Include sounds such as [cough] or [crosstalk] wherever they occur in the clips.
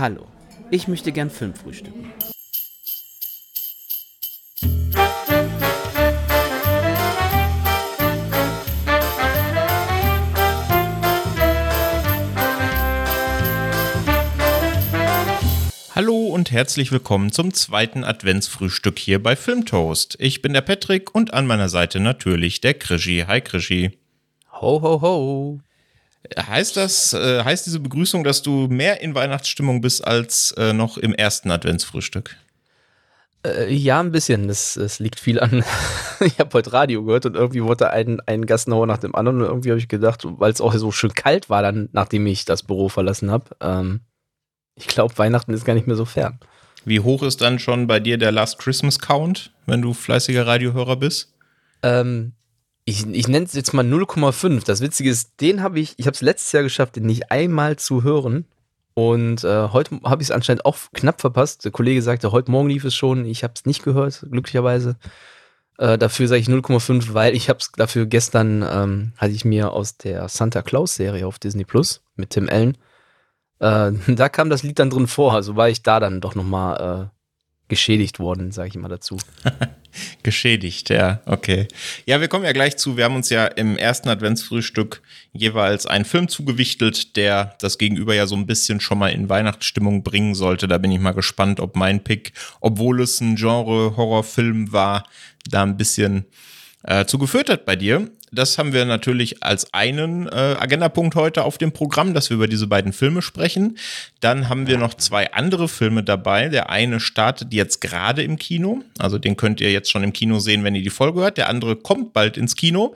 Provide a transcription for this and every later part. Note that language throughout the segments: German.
Hallo, ich möchte gern Film frühstücken. Hallo und herzlich willkommen zum zweiten Adventsfrühstück hier bei Filmtoast. Ich bin der Patrick und an meiner Seite natürlich der Krischi. Hi Krischi. Ho, ho, ho. Heißt das, äh, heißt diese Begrüßung, dass du mehr in Weihnachtsstimmung bist als äh, noch im ersten Adventsfrühstück? Äh, ja, ein bisschen. Es, es liegt viel an. [laughs] ich habe heute Radio gehört und irgendwie wurde ein, ein Gassenhauer nach dem anderen und irgendwie habe ich gedacht, weil es auch so schön kalt war, dann, nachdem ich das Büro verlassen habe, ähm, ich glaube, Weihnachten ist gar nicht mehr so fern. Wie hoch ist dann schon bei dir der Last Christmas Count, wenn du fleißiger Radiohörer bist? Ähm, ich, ich nenne es jetzt mal 0,5. Das Witzige ist, den habe ich, ich habe es letztes Jahr geschafft, den nicht einmal zu hören. Und äh, heute habe ich es anscheinend auch knapp verpasst. Der Kollege sagte, heute Morgen lief es schon. Ich habe es nicht gehört, glücklicherweise. Äh, dafür sage ich 0,5, weil ich habe es dafür gestern, ähm, hatte ich mir aus der Santa Claus Serie auf Disney Plus mit Tim Allen äh, [laughs] da kam das Lied dann drin vor, also war ich da dann doch nochmal äh, geschädigt worden, sage ich mal dazu. [laughs] geschädigt, ja, okay. Ja, wir kommen ja gleich zu. Wir haben uns ja im ersten Adventsfrühstück jeweils einen Film zugewichtelt, der das Gegenüber ja so ein bisschen schon mal in Weihnachtsstimmung bringen sollte. Da bin ich mal gespannt, ob mein Pick, obwohl es ein Genre-Horrorfilm war, da ein bisschen äh, zugeführt hat bei dir. Das haben wir natürlich als einen äh, Agendapunkt heute auf dem Programm, dass wir über diese beiden Filme sprechen. Dann haben wir noch zwei andere Filme dabei. Der eine startet jetzt gerade im Kino. Also den könnt ihr jetzt schon im Kino sehen, wenn ihr die Folge hört. Der andere kommt bald ins Kino.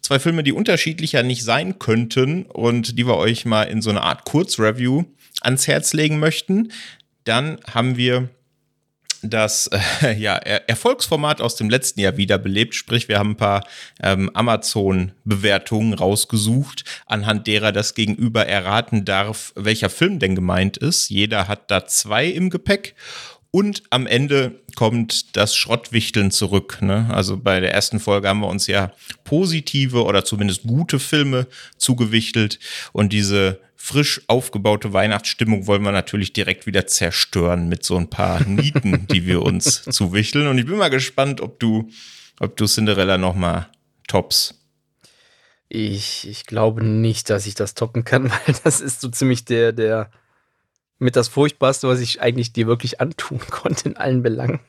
Zwei Filme, die unterschiedlicher nicht sein könnten und die wir euch mal in so eine Art Kurzreview ans Herz legen möchten. Dann haben wir das äh, [laughs] ja, Erfolgsformat aus dem letzten Jahr wiederbelebt. Sprich, wir haben ein paar ähm, Amazon-Bewertungen rausgesucht, anhand derer das Gegenüber erraten darf, welcher Film denn gemeint ist. Jeder hat da zwei im Gepäck. Und am Ende kommt das Schrottwichteln zurück. Ne? Also bei der ersten Folge haben wir uns ja positive oder zumindest gute Filme zugewichtelt. Und diese frisch aufgebaute Weihnachtsstimmung wollen wir natürlich direkt wieder zerstören mit so ein paar Nieten, die wir uns [laughs] zuwichteln. Und ich bin mal gespannt, ob du, ob du Cinderella noch mal tops. Ich, ich glaube nicht, dass ich das toppen kann, [laughs] weil das ist so ziemlich der, der mit das Furchtbarste, was ich eigentlich dir wirklich antun [laughs] konnte in allen Belangen.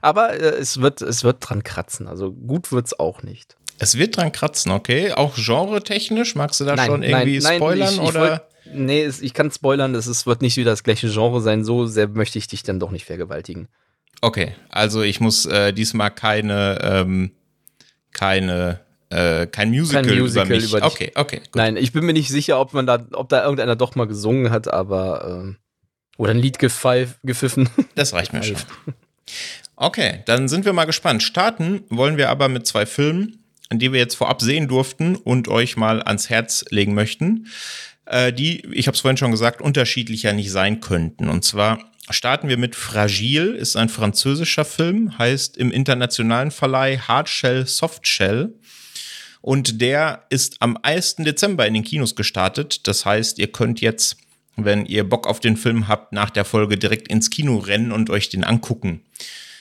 Aber äh, es, wird, es wird dran kratzen. Also gut wird es auch nicht. Es wird dran kratzen, okay. Auch genre-technisch, magst du da nein, schon irgendwie nein, spoilern nein, ich, oder? Ich wollt, nee, ich kann spoilern, es wird nicht wieder das gleiche Genre sein. So sehr möchte ich dich dann doch nicht vergewaltigen. Okay, also ich muss äh, diesmal keine, ähm, keine, äh, kein Musical, kein Musical über mich. Über okay, okay. Gut. Nein, ich bin mir nicht sicher, ob man da, ob da irgendeiner doch mal gesungen hat, aber ähm, oder ein Lied gepfiffen. [laughs] Das reicht mir schon. Okay, dann sind wir mal gespannt. Starten wollen wir aber mit zwei Filmen die wir jetzt vorab sehen durften und euch mal ans Herz legen möchten, äh, die, ich habe es vorhin schon gesagt, unterschiedlicher nicht sein könnten. Und zwar starten wir mit Fragile, ist ein französischer Film, heißt im internationalen Verleih Hardshell Softshell. Und der ist am 1. Dezember in den Kinos gestartet. Das heißt, ihr könnt jetzt, wenn ihr Bock auf den Film habt, nach der Folge direkt ins Kino rennen und euch den angucken.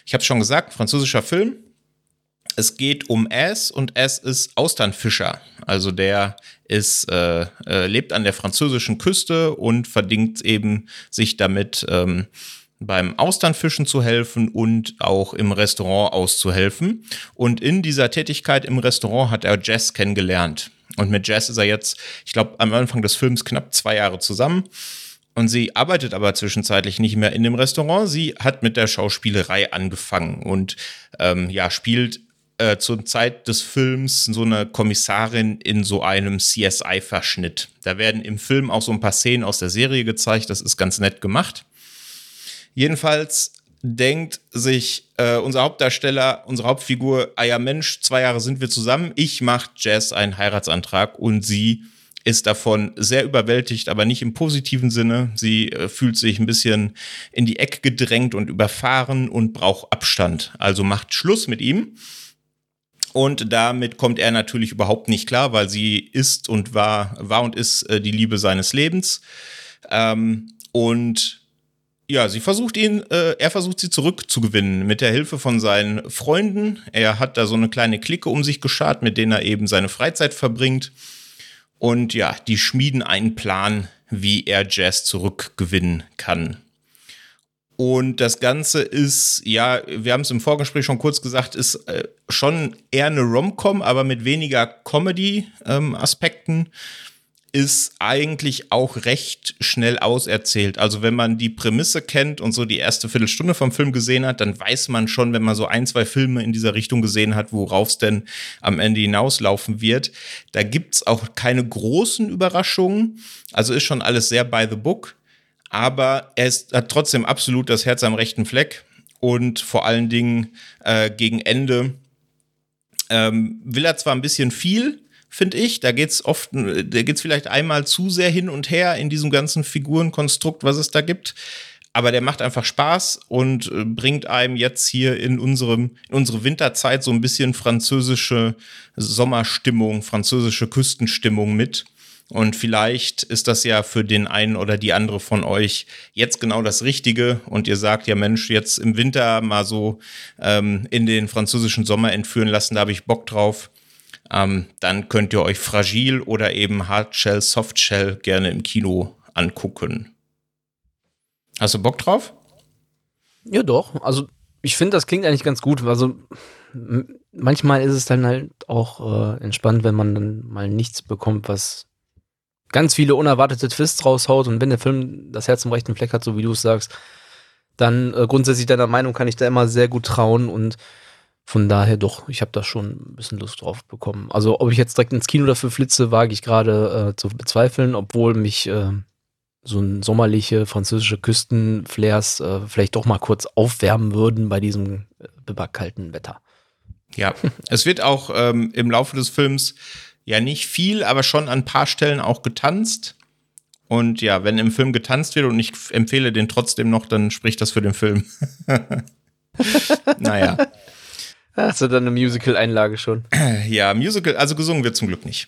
Ich habe schon gesagt, französischer Film, es geht um S und S ist Austernfischer. Also der ist, äh, äh, lebt an der französischen Küste und verdingt eben sich damit ähm, beim Austernfischen zu helfen und auch im Restaurant auszuhelfen. Und in dieser Tätigkeit im Restaurant hat er Jess kennengelernt. Und mit Jess ist er jetzt, ich glaube, am Anfang des Films knapp zwei Jahre zusammen. Und sie arbeitet aber zwischenzeitlich nicht mehr in dem Restaurant. Sie hat mit der Schauspielerei angefangen und ähm, ja, spielt äh, zur Zeit des Films so eine Kommissarin in so einem CSI-Verschnitt. Da werden im Film auch so ein paar Szenen aus der Serie gezeigt. Das ist ganz nett gemacht. Jedenfalls denkt sich äh, unser Hauptdarsteller, unsere Hauptfigur, ah ja Mensch, zwei Jahre sind wir zusammen, ich mache Jess einen Heiratsantrag und sie ist davon sehr überwältigt, aber nicht im positiven Sinne. Sie äh, fühlt sich ein bisschen in die Ecke gedrängt und überfahren und braucht Abstand. Also macht Schluss mit ihm und damit kommt er natürlich überhaupt nicht klar, weil sie ist und war, war und ist äh, die Liebe seines Lebens. Ähm, Und ja, sie versucht ihn, äh, er versucht sie zurückzugewinnen mit der Hilfe von seinen Freunden. Er hat da so eine kleine Clique um sich geschart, mit denen er eben seine Freizeit verbringt. Und ja, die schmieden einen Plan, wie er Jazz zurückgewinnen kann. Und das Ganze ist, ja, wir haben es im Vorgespräch schon kurz gesagt, ist äh, schon eher eine Rom-Com, aber mit weniger Comedy-Aspekten. Ähm, ist eigentlich auch recht schnell auserzählt. Also wenn man die Prämisse kennt und so die erste Viertelstunde vom Film gesehen hat, dann weiß man schon, wenn man so ein, zwei Filme in dieser Richtung gesehen hat, worauf es denn am Ende hinauslaufen wird. Da gibt's auch keine großen Überraschungen. Also ist schon alles sehr by the book. Aber er ist, hat trotzdem absolut das Herz am rechten Fleck. Und vor allen Dingen äh, gegen Ende ähm, will er zwar ein bisschen viel, finde ich. Da geht's oft, da geht's vielleicht einmal zu sehr hin und her in diesem ganzen Figurenkonstrukt, was es da gibt. Aber der macht einfach Spaß und äh, bringt einem jetzt hier in unserem, in unsere Winterzeit so ein bisschen französische Sommerstimmung, französische Küstenstimmung mit. Und vielleicht ist das ja für den einen oder die andere von euch jetzt genau das Richtige. Und ihr sagt ja, Mensch, jetzt im Winter mal so ähm, in den französischen Sommer entführen lassen, da habe ich Bock drauf ähm, dann könnt ihr euch Fragil oder eben Hardshell, Softshell gerne im Kino angucken. Hast du Bock drauf? Ja, doch. Also ich finde, das klingt eigentlich ganz gut. Also manchmal ist es dann halt auch äh, entspannt, wenn man dann mal nichts bekommt, was ganz viele unerwartete Twists raushaut. Und wenn der Film das Herz im rechten Fleck hat, so wie du es sagst, dann äh, grundsätzlich deiner Meinung kann ich da immer sehr gut trauen und von daher doch, ich habe da schon ein bisschen Lust drauf bekommen. Also ob ich jetzt direkt ins Kino dafür flitze, wage ich gerade äh, zu bezweifeln, obwohl mich äh, so ein sommerliche französische Küstenflairs äh, vielleicht doch mal kurz aufwärmen würden bei diesem äh, kalten Wetter. Ja, es wird auch ähm, im Laufe des Films ja nicht viel, aber schon an ein paar Stellen auch getanzt. Und ja, wenn im Film getanzt wird und ich empfehle den trotzdem noch, dann spricht das für den Film. [laughs] naja. Hast du dann eine Musical-Einlage schon? Ja, Musical, also gesungen wird zum Glück nicht.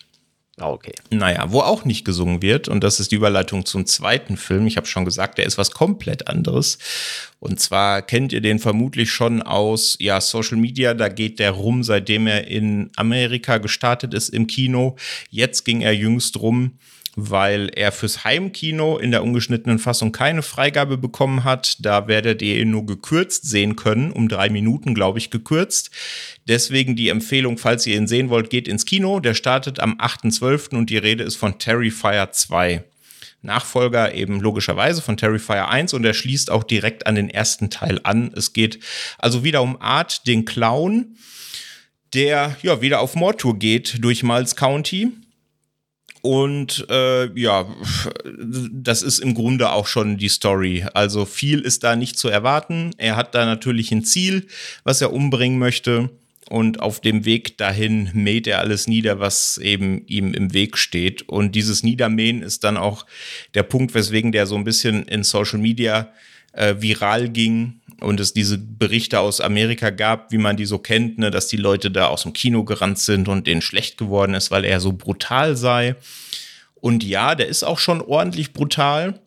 Ah, okay. Naja, wo auch nicht gesungen wird, und das ist die Überleitung zum zweiten Film. Ich habe schon gesagt, der ist was komplett anderes. Und zwar kennt ihr den vermutlich schon aus ja, Social Media. Da geht der rum, seitdem er in Amerika gestartet ist im Kino. Jetzt ging er jüngst rum weil er fürs Heimkino in der ungeschnittenen Fassung keine Freigabe bekommen hat. Da werdet ihr ihn nur gekürzt sehen können, um drei Minuten, glaube ich, gekürzt. Deswegen die Empfehlung, falls ihr ihn sehen wollt, geht ins Kino. Der startet am 8.12. und die Rede ist von Terrifier 2. Nachfolger eben logischerweise von Terrifier 1 und er schließt auch direkt an den ersten Teil an. Es geht also wieder um Art, den Clown, der ja wieder auf Mordtour geht durch Miles County und äh, ja, das ist im Grunde auch schon die Story. Also viel ist da nicht zu erwarten. Er hat da natürlich ein Ziel, was er umbringen möchte. Und auf dem Weg dahin mäht er alles nieder, was eben ihm im Weg steht. Und dieses Niedermähen ist dann auch der Punkt, weswegen der so ein bisschen in Social Media äh, viral ging und es diese Berichte aus Amerika gab, wie man die so kennt, ne, dass die Leute da aus dem Kino gerannt sind und denen schlecht geworden ist, weil er so brutal sei. Und ja, der ist auch schon ordentlich brutal.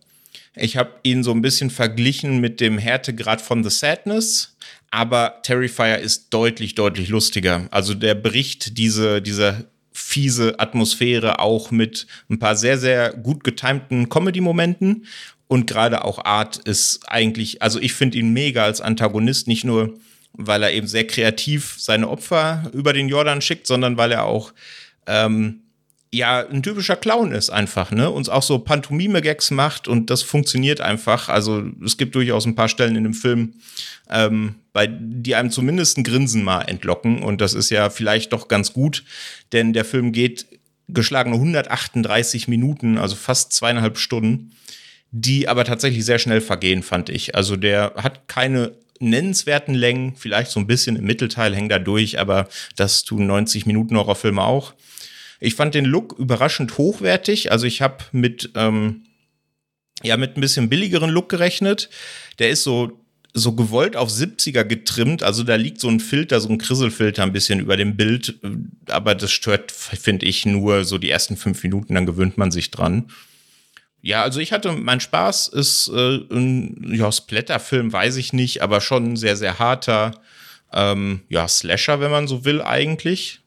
Ich habe ihn so ein bisschen verglichen mit dem Härtegrad von The Sadness, aber Terrifier ist deutlich, deutlich lustiger. Also der bricht diese, diese fiese Atmosphäre auch mit ein paar sehr, sehr gut getimten Comedy-Momenten und gerade auch Art ist eigentlich, also ich finde ihn mega als Antagonist, nicht nur, weil er eben sehr kreativ seine Opfer über den Jordan schickt, sondern weil er auch ähm, ja ein typischer Clown ist einfach, ne? Uns auch so Pantomime-Gags macht und das funktioniert einfach. Also es gibt durchaus ein paar Stellen in dem Film, ähm, bei die einem zumindest ein Grinsen mal entlocken und das ist ja vielleicht doch ganz gut, denn der Film geht geschlagene 138 Minuten, also fast zweieinhalb Stunden die aber tatsächlich sehr schnell vergehen, fand ich. Also der hat keine nennenswerten Längen, vielleicht so ein bisschen im Mittelteil hängt da durch, aber das tun 90 Minuten Horrorfilme auch. Ich fand den Look überraschend hochwertig. Also ich habe mit ähm, ja mit ein bisschen billigeren Look gerechnet. Der ist so so gewollt auf 70er getrimmt. Also da liegt so ein Filter, so ein Krisselfilter ein bisschen über dem Bild. Aber das stört, finde ich, nur so die ersten fünf Minuten, dann gewöhnt man sich dran. Ja, also ich hatte, mein Spaß ist äh, ein ja, Splatter-Film, weiß ich nicht, aber schon ein sehr, sehr harter, ähm, ja, Slasher, wenn man so will, eigentlich.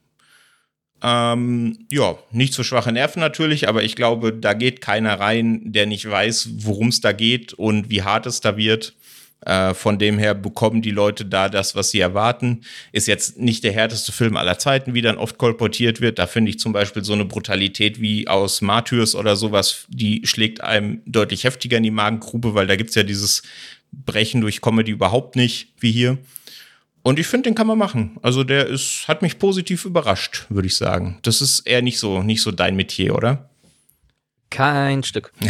Ähm, ja, nicht so schwache Nerven natürlich, aber ich glaube, da geht keiner rein, der nicht weiß, worum es da geht und wie hart es da wird. Äh, von dem her bekommen die Leute da das, was sie erwarten. Ist jetzt nicht der härteste Film aller Zeiten, wie dann oft kolportiert wird. Da finde ich zum Beispiel so eine Brutalität wie aus Martyrs oder sowas, die schlägt einem deutlich heftiger in die Magengrube, weil da gibt es ja dieses Brechen durch Comedy überhaupt nicht, wie hier. Und ich finde, den kann man machen. Also der ist, hat mich positiv überrascht, würde ich sagen. Das ist eher nicht so, nicht so dein Metier, oder? Kein Stück. [laughs]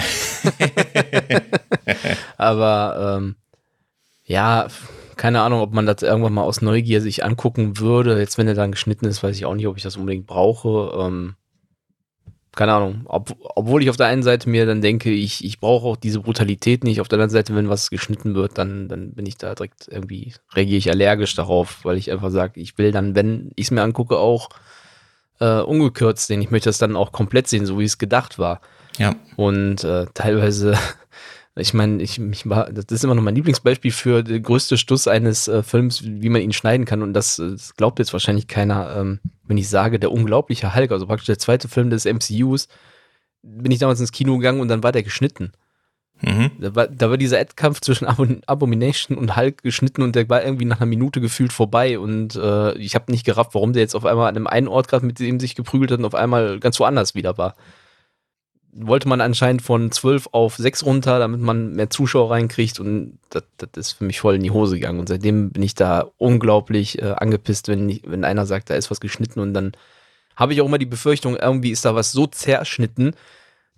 [laughs] Aber ähm, ja, keine Ahnung, ob man das irgendwann mal aus Neugier sich angucken würde. Jetzt, wenn er dann geschnitten ist, weiß ich auch nicht, ob ich das unbedingt brauche. Ähm, keine Ahnung. Ob, obwohl ich auf der einen Seite mir dann denke, ich, ich brauche auch diese Brutalität nicht. Auf der anderen Seite, wenn was geschnitten wird, dann, dann bin ich da direkt irgendwie, reagiere ich allergisch darauf, weil ich einfach sage, ich will dann, wenn ich es mir angucke, auch äh, ungekürzt sehen. Ich möchte das dann auch komplett sehen, so wie es gedacht war. Ja. Und äh, teilweise ich meine, ich, ich, das ist immer noch mein Lieblingsbeispiel für den größte Stuss eines äh, Films, wie man ihn schneiden kann. Und das, das glaubt jetzt wahrscheinlich keiner, ähm, wenn ich sage, der unglaubliche Hulk, also praktisch der zweite Film des MCUs, bin ich damals ins Kino gegangen und dann war der geschnitten. Mhm. Da, war, da war dieser Ad-Kampf zwischen Abon Abomination und Hulk geschnitten und der war irgendwie nach einer Minute gefühlt vorbei und äh, ich habe nicht gerafft, warum der jetzt auf einmal an einem einen Ort gerade mit dem sich geprügelt hat und auf einmal ganz woanders wieder war wollte man anscheinend von 12 auf 6 runter, damit man mehr Zuschauer reinkriegt. Und das, das ist für mich voll in die Hose gegangen. Und seitdem bin ich da unglaublich äh, angepisst, wenn, ich, wenn einer sagt, da ist was geschnitten. Und dann habe ich auch immer die Befürchtung, irgendwie ist da was so zerschnitten,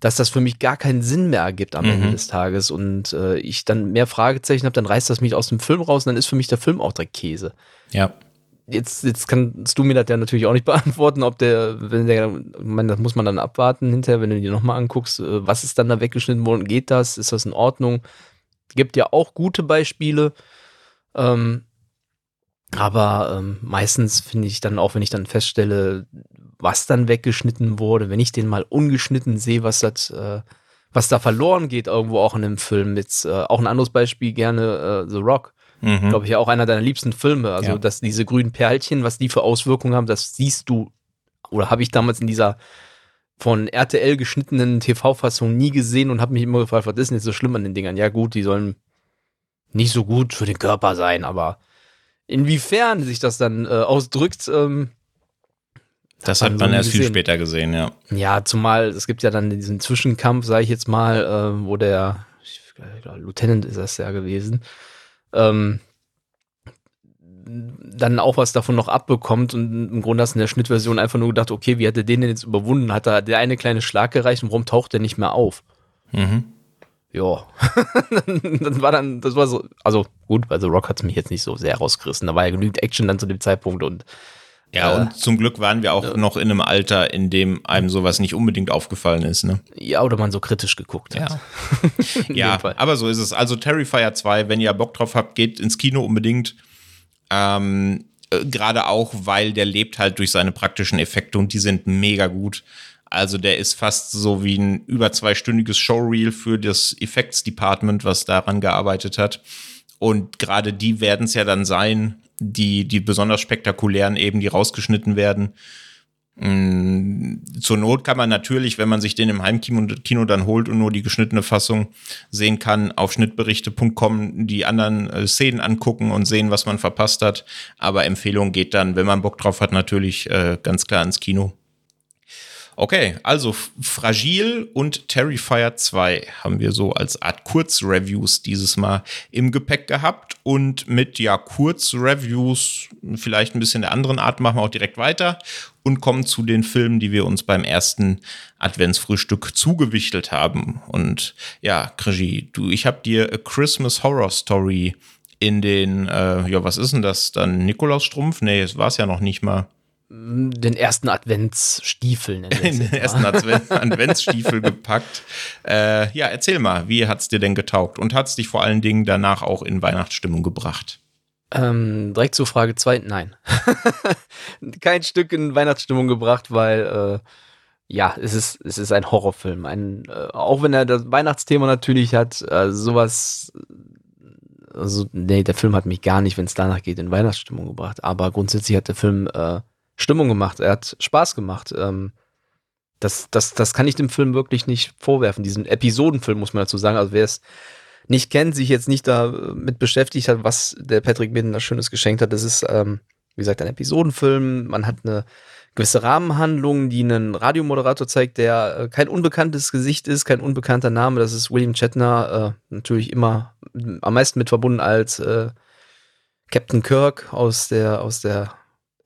dass das für mich gar keinen Sinn mehr ergibt am mhm. Ende des Tages. Und äh, ich dann mehr Fragezeichen habe, dann reißt das mich aus dem Film raus und dann ist für mich der Film auch direkt Käse. Ja jetzt, jetzt kannst du mir das ja natürlich auch nicht [laughs] beantworten, ob der, wenn der, ich meine, das muss man dann abwarten hinterher, wenn du dir nochmal anguckst, äh, was ist dann da weggeschnitten worden, geht das, ist das in Ordnung? Gibt ja auch gute Beispiele, ähm, aber ähm, meistens finde ich dann auch, wenn ich dann feststelle, was dann weggeschnitten wurde, wenn ich den mal ungeschnitten sehe, was das, äh, was da verloren geht irgendwo auch in dem Film. Jetzt äh, auch ein anderes Beispiel gerne äh, The Rock Mhm. Glaube ich, ja auch einer deiner liebsten Filme. Also, ja. dass diese grünen Perlchen, was die für Auswirkungen haben, das siehst du, oder habe ich damals in dieser von RTL geschnittenen TV-Fassung nie gesehen und habe mich immer gefragt, was ist denn jetzt so schlimm an den Dingern? Ja, gut, die sollen nicht so gut für den Körper sein, aber inwiefern sich das dann äh, ausdrückt, ähm, das hat man, so erst gesehen. viel später gesehen, ja. Ja, zumal es gibt ja dann diesen Zwischenkampf, sage ich jetzt mal, äh, wo der ich, Lieutenant ist das ja gewesen, ähm, dann auch was davon noch abbekommt und im Grunde hast du in der Schnittversion einfach nur gedacht, okay, wie hat er den denn jetzt überwunden? Hat er der eine kleine Schlag gereicht und warum taucht der nicht mehr auf? Mhm. Ja, [laughs] dann war dann, das war so, also gut, weil The Rock hat mich jetzt nicht so sehr rausgerissen. Da war ja genügend Action dann zu dem Zeitpunkt und ja, äh, und zum Glück waren wir auch äh, noch in einem Alter, in dem einem sowas nicht unbedingt aufgefallen ist, ne? Ja, oder man so kritisch geguckt hat. Ja, [laughs] ja aber so ist es. Also Terrifier 2, wenn ihr Bock drauf habt, geht ins Kino unbedingt. Ähm, äh, Gerade auch, weil der lebt halt durch seine praktischen Effekte und die sind mega gut. Also der ist fast so wie ein über zweistündiges Showreel für das Effects Department, was daran gearbeitet hat. Und gerade die werden es ja dann sein, die, die besonders spektakulären eben, die rausgeschnitten werden. Mm, zur Not kann man natürlich, wenn man sich den im Heimkino Kino dann holt und nur die geschnittene Fassung sehen kann, auf schnittberichte.com die anderen äh, Szenen angucken und sehen, was man verpasst hat. Aber Empfehlung geht dann, wenn man Bock drauf hat, natürlich äh, ganz klar ins Kino. Okay, also Fragil und Terrifier 2 haben wir so als Art Kurzreviews dieses Mal im Gepäck gehabt und mit ja Kurzreviews vielleicht ein bisschen der anderen Art machen wir auch direkt weiter und kommen zu den Filmen, die wir uns beim ersten Adventsfrühstück zugewichtelt haben. Und ja, Krigi, du, ich habe dir A Christmas Horror Story in den, äh, ja, was ist denn das dann? Nikolausstrumpf? Nee, es war es ja noch nicht mal den ersten Adventsstiefel. den ersten [laughs] Adventsstiefel gepackt. Äh, ja, erzähl mal, wie hat es dir denn getaugt und hat es dich vor allen Dingen danach auch in Weihnachtsstimmung gebracht? Ähm, direkt zur Frage 2, nein. [laughs] Kein Stück in Weihnachtsstimmung gebracht, weil ja, es ist, es ist ein Horrorfilm. Ein, äh, auch wenn er das Weihnachtsthema natürlich hat, äh, sowas. Also, nee, der Film hat mich gar nicht, wenn es danach geht, in Weihnachtsstimmung gebracht. Aber grundsätzlich hat der Film äh, Stimmung gemacht. Er hat Spaß gemacht. Ähm, das, das, das kann ich dem Film wirklich nicht vorwerfen. Diesen Episodenfilm muss man dazu sagen. Also wer es nicht kennt, sich jetzt nicht damit beschäftigt hat, was der Patrick Midden da Schönes geschenkt hat, das ist, ähm, wie gesagt, ein Episodenfilm. Man hat eine gewisse Rahmenhandlung, die einen Radiomoderator zeigt, der äh, kein unbekanntes Gesicht ist, kein unbekannter Name. Das ist William Shatner, äh, natürlich immer am meisten mit verbunden als äh, Captain Kirk aus der, aus der,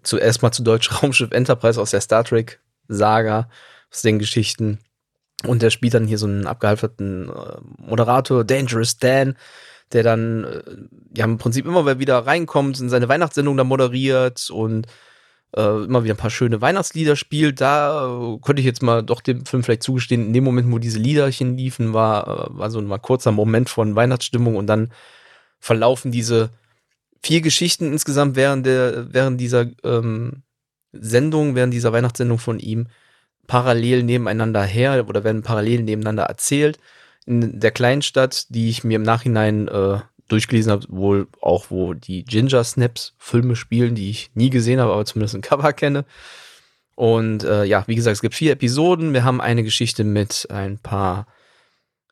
zuerst mal zu Deutsch [laughs] Raumschiff Enterprise aus der Star Trek Saga, aus den Geschichten. Und der spielt dann hier so einen abgehalfterten äh, Moderator, Dangerous Dan, der dann äh, ja im Prinzip immer wieder reinkommt, in seine Weihnachtssendung da moderiert und äh, immer wieder ein paar schöne Weihnachtslieder spielt. Da äh, könnte ich jetzt mal doch dem Film vielleicht zugestehen, in dem Moment, wo diese Liederchen liefen, war, war so ein mal kurzer Moment von Weihnachtsstimmung und dann verlaufen diese vier Geschichten insgesamt während der, während dieser ähm, Sendung, während dieser Weihnachtssendung von ihm parallel nebeneinander her oder werden parallel nebeneinander erzählt. In der Kleinstadt, die ich mir im Nachhinein äh, durchgelesen habe, wohl auch, wo die Ginger Snaps Filme spielen, die ich nie gesehen habe, aber zumindest ein Cover kenne. Und äh, ja, wie gesagt, es gibt vier Episoden. Wir haben eine Geschichte mit ein paar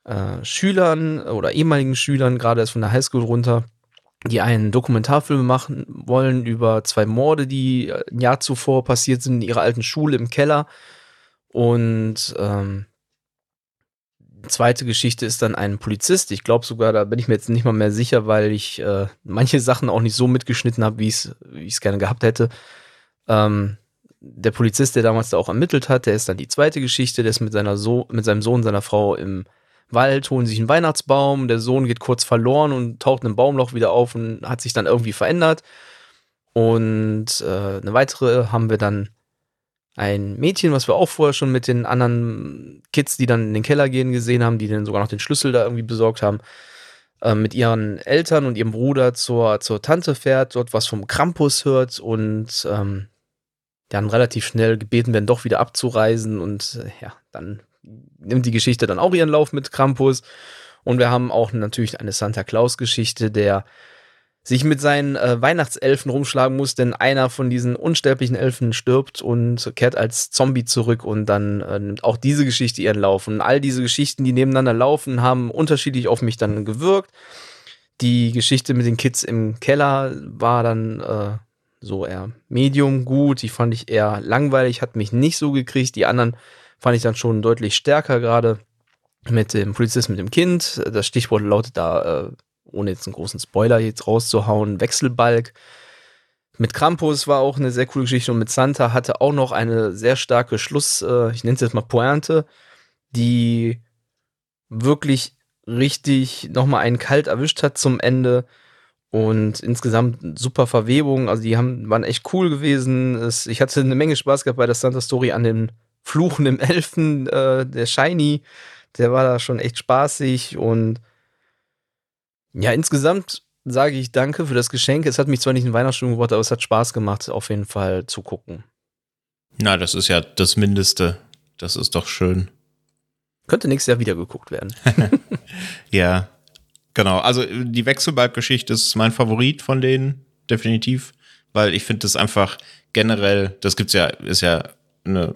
äh, Schülern oder ehemaligen Schülern, gerade erst von der Highschool runter, die einen Dokumentarfilm machen wollen über zwei Morde, die ein Jahr zuvor passiert sind in ihrer alten Schule im Keller. Und ähm, zweite Geschichte ist dann ein Polizist. Ich glaube sogar, da bin ich mir jetzt nicht mal mehr sicher, weil ich äh, manche Sachen auch nicht so mitgeschnitten habe, wie ich es gerne gehabt hätte. Ähm, der Polizist, der damals da auch ermittelt hat, der ist dann die zweite Geschichte, der ist mit, seiner so mit seinem Sohn, seiner Frau im Wald, holen sich einen Weihnachtsbaum, der Sohn geht kurz verloren und taucht in einem Baumloch wieder auf und hat sich dann irgendwie verändert. Und äh, eine weitere haben wir dann ein Mädchen, was wir auch vorher schon mit den anderen Kids, die dann in den Keller gehen, gesehen haben, die dann sogar noch den Schlüssel da irgendwie besorgt haben, äh, mit ihren Eltern und ihrem Bruder zur, zur Tante fährt, dort was vom Krampus hört und ähm, dann relativ schnell gebeten werden, doch wieder abzureisen und äh, ja, dann nimmt die Geschichte dann auch ihren Lauf mit Krampus. Und wir haben auch natürlich eine Santa Claus-Geschichte, der sich mit seinen äh, Weihnachtselfen rumschlagen muss, denn einer von diesen unsterblichen Elfen stirbt und kehrt als Zombie zurück und dann äh, nimmt auch diese Geschichte ihren Lauf. Und all diese Geschichten, die nebeneinander laufen, haben unterschiedlich auf mich dann gewirkt. Die Geschichte mit den Kids im Keller war dann äh, so eher medium gut. Die fand ich eher langweilig, hat mich nicht so gekriegt. Die anderen fand ich dann schon deutlich stärker, gerade mit dem Polizist mit dem Kind. Das Stichwort lautet da äh, ohne jetzt einen großen Spoiler jetzt rauszuhauen, Wechselbalg. Mit Krampus war auch eine sehr coole Geschichte und mit Santa hatte auch noch eine sehr starke Schluss, äh, ich nenne es jetzt mal Pointe, die wirklich richtig nochmal einen kalt erwischt hat zum Ende und insgesamt super Verwebung. Also die haben, waren echt cool gewesen. Es, ich hatte eine Menge Spaß gehabt bei der Santa Story an den fluchenden Elfen, äh, der Shiny. Der war da schon echt spaßig und ja, insgesamt sage ich danke für das Geschenk. Es hat mich zwar nicht in Weihnachtsstimmung gebracht, aber es hat Spaß gemacht, auf jeden Fall zu gucken. Na, das ist ja das Mindeste. Das ist doch schön. Könnte nächstes Jahr wieder geguckt werden. [laughs] [laughs] ja, genau. Also die Wechselbalg-Geschichte ist mein Favorit von denen, definitiv. Weil ich finde das einfach generell, das gibt's ja, ist ja eine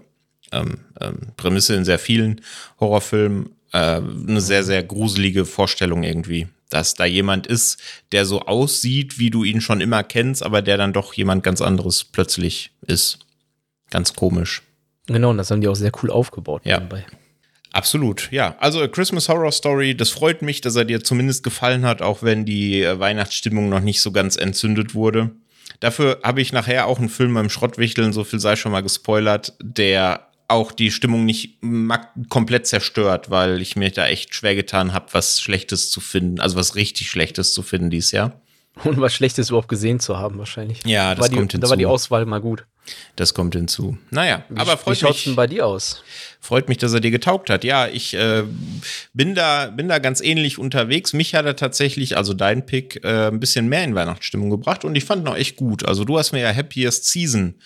ähm, ähm, Prämisse in sehr vielen Horrorfilmen, äh, eine sehr, sehr gruselige Vorstellung irgendwie dass da jemand ist, der so aussieht, wie du ihn schon immer kennst, aber der dann doch jemand ganz anderes plötzlich ist. Ganz komisch. Genau, und das haben die auch sehr cool aufgebaut. Ja. Dabei. Absolut, ja. Also A Christmas Horror Story, das freut mich, dass er dir zumindest gefallen hat, auch wenn die äh, Weihnachtsstimmung noch nicht so ganz entzündet wurde. Dafür habe ich nachher auch einen Film beim Schrottwichteln, so viel sei schon mal gespoilert, der auch die Stimmung nicht komplett zerstört, weil ich mir da echt schwer getan habe, was Schlechtes zu finden, also was richtig Schlechtes zu finden dieses Jahr. Und was Schlechtes überhaupt gesehen zu haben, wahrscheinlich. Ja, das war kommt die, hinzu. Da war die Auswahl mal gut. Das kommt hinzu. Naja, wie, aber freut wie schaut's mich. denn bei dir aus? Freut mich, dass er dir getaugt hat. Ja, ich äh, bin da bin da ganz ähnlich unterwegs. Mich hat er tatsächlich, also dein Pick, äh, ein bisschen mehr in Weihnachtsstimmung gebracht und ich fand ihn auch echt gut. Also du hast mir ja Happiest Season äh,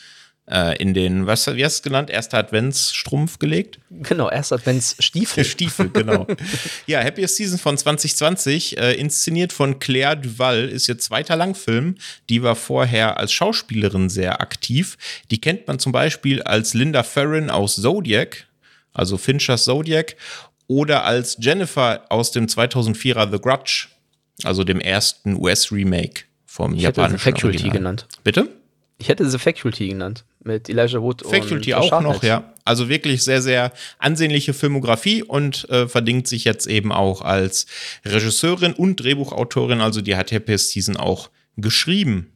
in den, was, wie hast du es genannt, erster Adventsstrumpf gelegt? Genau, erster Adventsstiefel. [laughs] Stiefel, genau. [laughs] ja, Happiest Season von 2020, äh, inszeniert von Claire Duval, ist ihr zweiter Langfilm. Die war vorher als Schauspielerin sehr aktiv. Die kennt man zum Beispiel als Linda Ferrin aus Zodiac, also Finchers Zodiac, oder als Jennifer aus dem 2004er The Grudge, also dem ersten US-Remake vom Ich hätte japanischen The Faculty Original. genannt. Bitte? Ich hätte The Faculty genannt. Mit Elijah Wood Faculty und auch noch, ja. Also wirklich sehr, sehr ansehnliche Filmografie und äh, verdingt sich jetzt eben auch als Regisseurin und Drehbuchautorin. Also die hat Happiest Season auch geschrieben.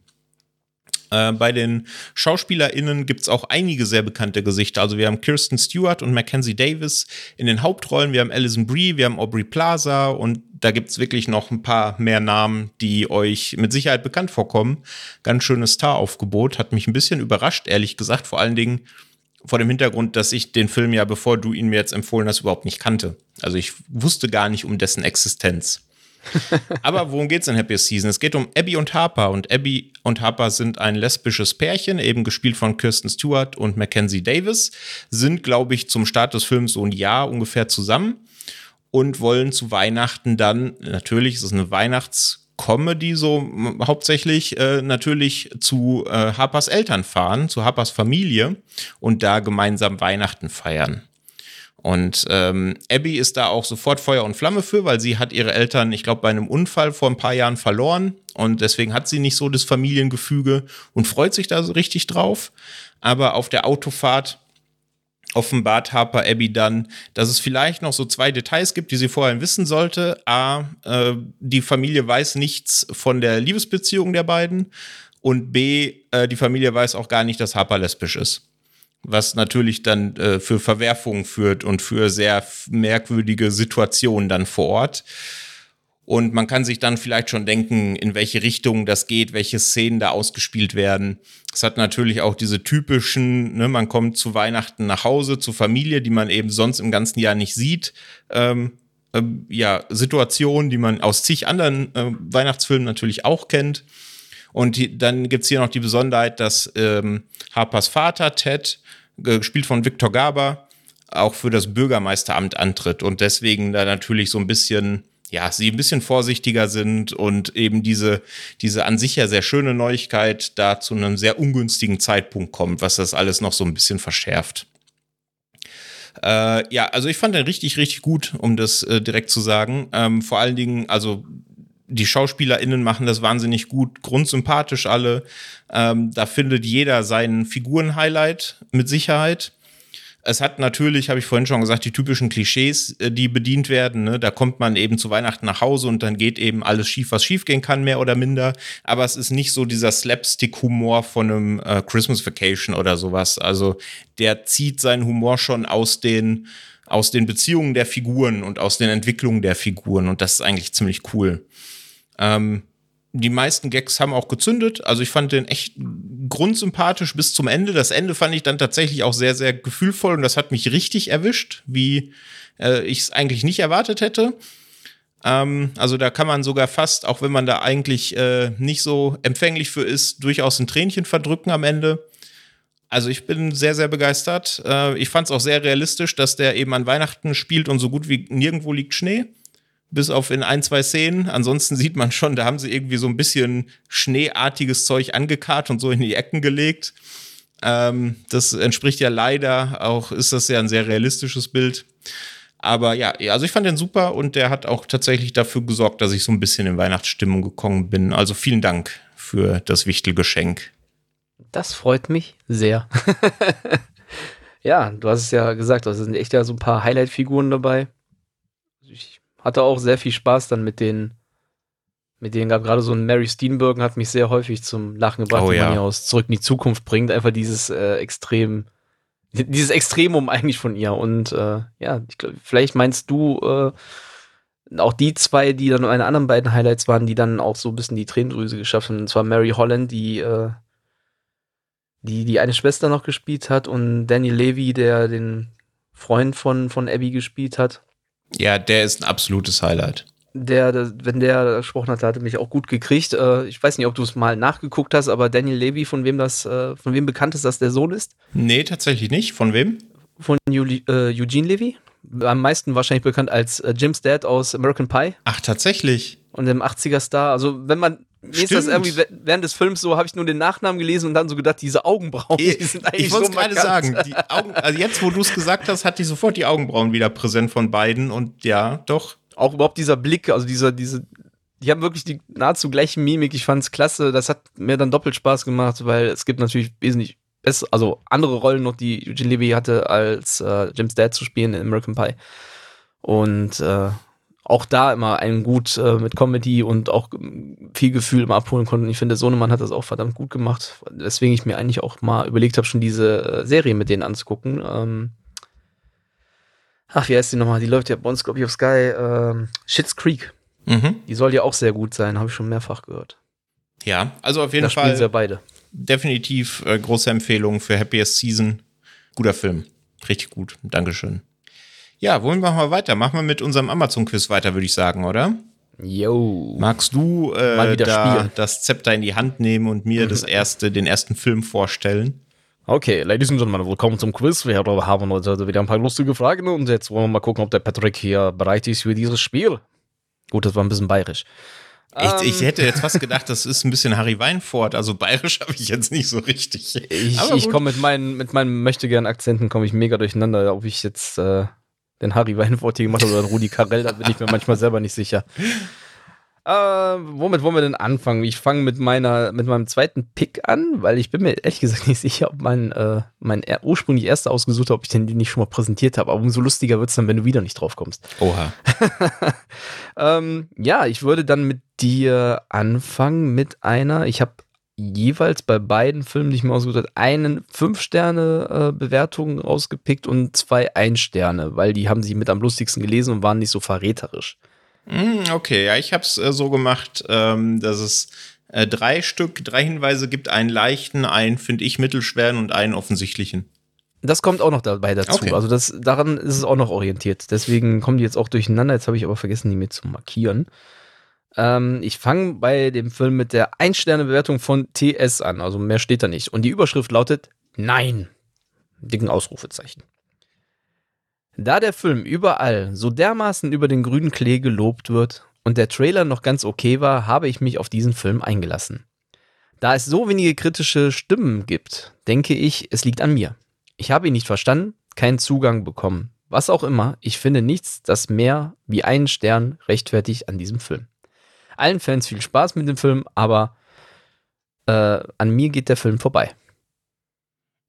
Äh, bei den SchauspielerInnen gibt es auch einige sehr bekannte Gesichter. Also wir haben Kirsten Stewart und Mackenzie Davis in den Hauptrollen. Wir haben Alison Brie, wir haben Aubrey Plaza und da gibt es wirklich noch ein paar mehr Namen, die euch mit Sicherheit bekannt vorkommen. Ganz schönes Staraufgebot. Hat mich ein bisschen überrascht, ehrlich gesagt. Vor allen Dingen vor dem Hintergrund, dass ich den Film ja, bevor du ihn mir jetzt empfohlen hast, überhaupt nicht kannte. Also ich wusste gar nicht um dessen Existenz. [laughs] Aber worum geht's in Happiest Season? Es geht um Abby und Harper und Abby und Harper sind ein lesbisches Pärchen, eben gespielt von Kirsten Stewart und Mackenzie Davis, sind, glaube ich, zum Start des Films so ein Jahr ungefähr zusammen und wollen zu Weihnachten dann, natürlich ist es eine Weihnachtscomedy so hauptsächlich, äh, natürlich zu äh, Harpers Eltern fahren, zu Harpers Familie und da gemeinsam Weihnachten feiern. Und ähm, Abby ist da auch sofort Feuer und Flamme für, weil sie hat ihre Eltern, ich glaube, bei einem Unfall vor ein paar Jahren verloren. Und deswegen hat sie nicht so das Familiengefüge und freut sich da so richtig drauf. Aber auf der Autofahrt offenbart Harper Abby dann, dass es vielleicht noch so zwei Details gibt, die sie vorher wissen sollte. A, äh, die Familie weiß nichts von der Liebesbeziehung der beiden. Und B, äh, die Familie weiß auch gar nicht, dass Harper lesbisch ist was natürlich dann äh, für Verwerfungen führt und für sehr merkwürdige Situationen dann vor Ort. Und man kann sich dann vielleicht schon denken, in welche Richtung das geht, welche Szenen da ausgespielt werden. Es hat natürlich auch diese typischen, ne, man kommt zu Weihnachten nach Hause, zur Familie, die man eben sonst im ganzen Jahr nicht sieht. Ähm, ähm, ja, Situationen, die man aus zig anderen äh, Weihnachtsfilmen natürlich auch kennt. Und die, dann gibt's hier noch die Besonderheit, dass ähm, Harpers Vater, Ted, gespielt von Victor Garber, auch für das Bürgermeisteramt antritt und deswegen da natürlich so ein bisschen, ja, sie ein bisschen vorsichtiger sind und eben diese, diese an sich ja sehr schöne Neuigkeit da zu einem sehr ungünstigen Zeitpunkt kommt, was das alles noch so ein bisschen verschärft. Äh, ja, also ich fand den richtig, richtig gut, um das äh, direkt zu sagen. Ähm, vor allen Dingen, also die SchauspielerInnen machen das wahnsinnig gut, grundsympathisch alle. Ähm, da findet jeder seinen Figuren-Highlight mit Sicherheit. Es hat natürlich, habe ich vorhin schon gesagt, die typischen Klischees, äh, die bedient werden. Ne? Da kommt man eben zu Weihnachten nach Hause und dann geht eben alles schief, was schief gehen kann, mehr oder minder. Aber es ist nicht so dieser Slapstick-Humor von einem äh, Christmas Vacation oder sowas. Also der zieht seinen Humor schon aus den, aus den Beziehungen der Figuren und aus den Entwicklungen der Figuren. Und das ist eigentlich ziemlich cool. Ähm, die meisten Gags haben auch gezündet. Also ich fand den echt grundsympathisch bis zum Ende. Das Ende fand ich dann tatsächlich auch sehr, sehr gefühlvoll und das hat mich richtig erwischt, wie äh, ich es eigentlich nicht erwartet hätte. Ähm, also da kann man sogar fast, auch wenn man da eigentlich äh, nicht so empfänglich für ist, durchaus ein Tränchen verdrücken am Ende. Also ich bin sehr, sehr begeistert. Äh, ich fand es auch sehr realistisch, dass der eben an Weihnachten spielt und so gut wie nirgendwo liegt Schnee bis auf in ein, zwei Szenen. Ansonsten sieht man schon, da haben sie irgendwie so ein bisschen schneeartiges Zeug angekarrt und so in die Ecken gelegt. Ähm, das entspricht ja leider auch, ist das ja ein sehr realistisches Bild. Aber ja, also ich fand den super und der hat auch tatsächlich dafür gesorgt, dass ich so ein bisschen in Weihnachtsstimmung gekommen bin. Also vielen Dank für das Wichtelgeschenk. Das freut mich sehr. [laughs] ja, du hast es ja gesagt, es sind echt ja so ein paar Highlight-Figuren dabei. Ich hatte auch sehr viel Spaß dann mit den, mit denen gab gerade so ein Mary Steenburgen hat mich sehr häufig zum Lachen gebracht, Oh wenn ja. man hier aus Zurück in die Zukunft bringt. Einfach dieses äh, Extrem, dieses Extremum eigentlich von ihr. Und äh, ja, ich glaube, vielleicht meinst du äh, auch die zwei, die dann meine anderen beiden Highlights waren, die dann auch so ein bisschen die Tränendrüse geschafft haben. Und zwar Mary Holland, die äh, die die eine Schwester noch gespielt hat und Daniel Levy, der den Freund von, von Abby gespielt hat. Ja, der ist ein absolutes Highlight. der, der, wenn der gesprochen hat, hat er mich auch gut gekriegt. Äh, ich weiß nicht, ob du es mal nachgeguckt hast, aber Daniel Levy, von wem das, äh, von wem bekannt ist, dass der Sohn ist? Nee, tatsächlich nicht. Von wem? Von Juli, äh, Eugene Levy. Am meisten wahrscheinlich bekannt als äh, Jim's Dad aus American Pie. Ach, tatsächlich. Und dem 80er-Star. Also, wenn man. Mir ist das irgendwie während des Films so, habe ich nur den Nachnamen gelesen und dann so gedacht, diese Augenbrauen, die sind eigentlich Ich wollte so gerade sagen, die Augen, also jetzt, wo du es gesagt hast, hatte ich sofort die Augenbrauen wieder präsent von beiden und ja, doch auch überhaupt dieser Blick, also dieser, diese, die haben wirklich die nahezu gleiche Mimik. Ich fand es klasse. Das hat mir dann doppelt Spaß gemacht, weil es gibt natürlich wesentlich besser, also andere Rollen noch, die Eugene Levy hatte, als äh, Jim's Dad zu spielen in American Pie. Und äh, auch da immer einen gut äh, mit Comedy und auch viel Gefühl immer abholen konnten. Ich finde, Sohnemann hat das auch verdammt gut gemacht. Weswegen ich mir eigentlich auch mal überlegt habe, schon diese äh, Serie mit denen anzugucken. Ähm, ach, wie heißt die nochmal? Die läuft ja bei uns, glaube ich, auf Sky. Ähm, Shits Creek. Mhm. Die soll ja auch sehr gut sein, habe ich schon mehrfach gehört. Ja, also auf jeden da Fall. sie ja beide. Definitiv äh, große Empfehlung für Happiest Season. Guter Film. Richtig gut. Dankeschön. Ja, wollen wir mal weiter? Machen wir mit unserem Amazon-Quiz weiter, würde ich sagen, oder? Yo. Magst du äh, da das Zepter in die Hand nehmen und mir das [laughs] erste, den ersten Film vorstellen? Okay, Ladies and Gentlemen, willkommen zum Quiz. Wir haben heute wieder ein paar lustige Fragen und jetzt wollen wir mal gucken, ob der Patrick hier bereit ist für dieses Spiel. Gut, das war ein bisschen bayerisch. Ich, ich, ähm. hätte jetzt fast gedacht, das ist ein bisschen Harry Weinfurt. Also bayerisch habe ich jetzt nicht so richtig. Ich, ich komme mit meinen, mit meinen möchtegern Akzenten komme ich mega durcheinander. Ob ich jetzt äh, den Harry Weinfurt hier gemacht habe oder den Rudi Carell, da bin ich mir manchmal selber nicht sicher. Äh, womit wollen wir denn anfangen? Ich fange mit meiner, mit meinem zweiten Pick an, weil ich bin mir ehrlich gesagt nicht sicher, ob mein, äh, mein ursprünglich erster ausgesucht habe, ob ich den nicht schon mal präsentiert habe. Aber umso lustiger wird es dann, wenn du wieder nicht drauf kommst. Oha. [laughs] ähm, ja, ich würde dann mit dir anfangen mit einer, ich habe jeweils bei beiden Filmen, die ich mir ausgesucht habe, einen 5-Sterne-Bewertung äh, rausgepickt und zwei Ein-Sterne, weil die haben sie mit am lustigsten gelesen und waren nicht so verräterisch. Hm, okay, ja, ich habe es äh, so gemacht, ähm, dass es äh, drei Stück, drei Hinweise gibt, einen leichten, einen, finde ich, mittelschweren und einen offensichtlichen. Das kommt auch noch dabei dazu. Okay. Also das, daran ist es auch noch orientiert. Deswegen kommen die jetzt auch durcheinander. Jetzt habe ich aber vergessen, die mir zu markieren. Ähm, ich fange bei dem Film mit der Ein-Sterne-Bewertung von TS an. Also mehr steht da nicht. Und die Überschrift lautet Nein. Dicken Ausrufezeichen. Da der Film überall so dermaßen über den grünen Klee gelobt wird und der Trailer noch ganz okay war, habe ich mich auf diesen Film eingelassen. Da es so wenige kritische Stimmen gibt, denke ich, es liegt an mir. Ich habe ihn nicht verstanden, keinen Zugang bekommen. Was auch immer, ich finde nichts, das mehr wie einen Stern rechtfertigt an diesem Film. Allen Fans viel Spaß mit dem Film, aber äh, an mir geht der Film vorbei.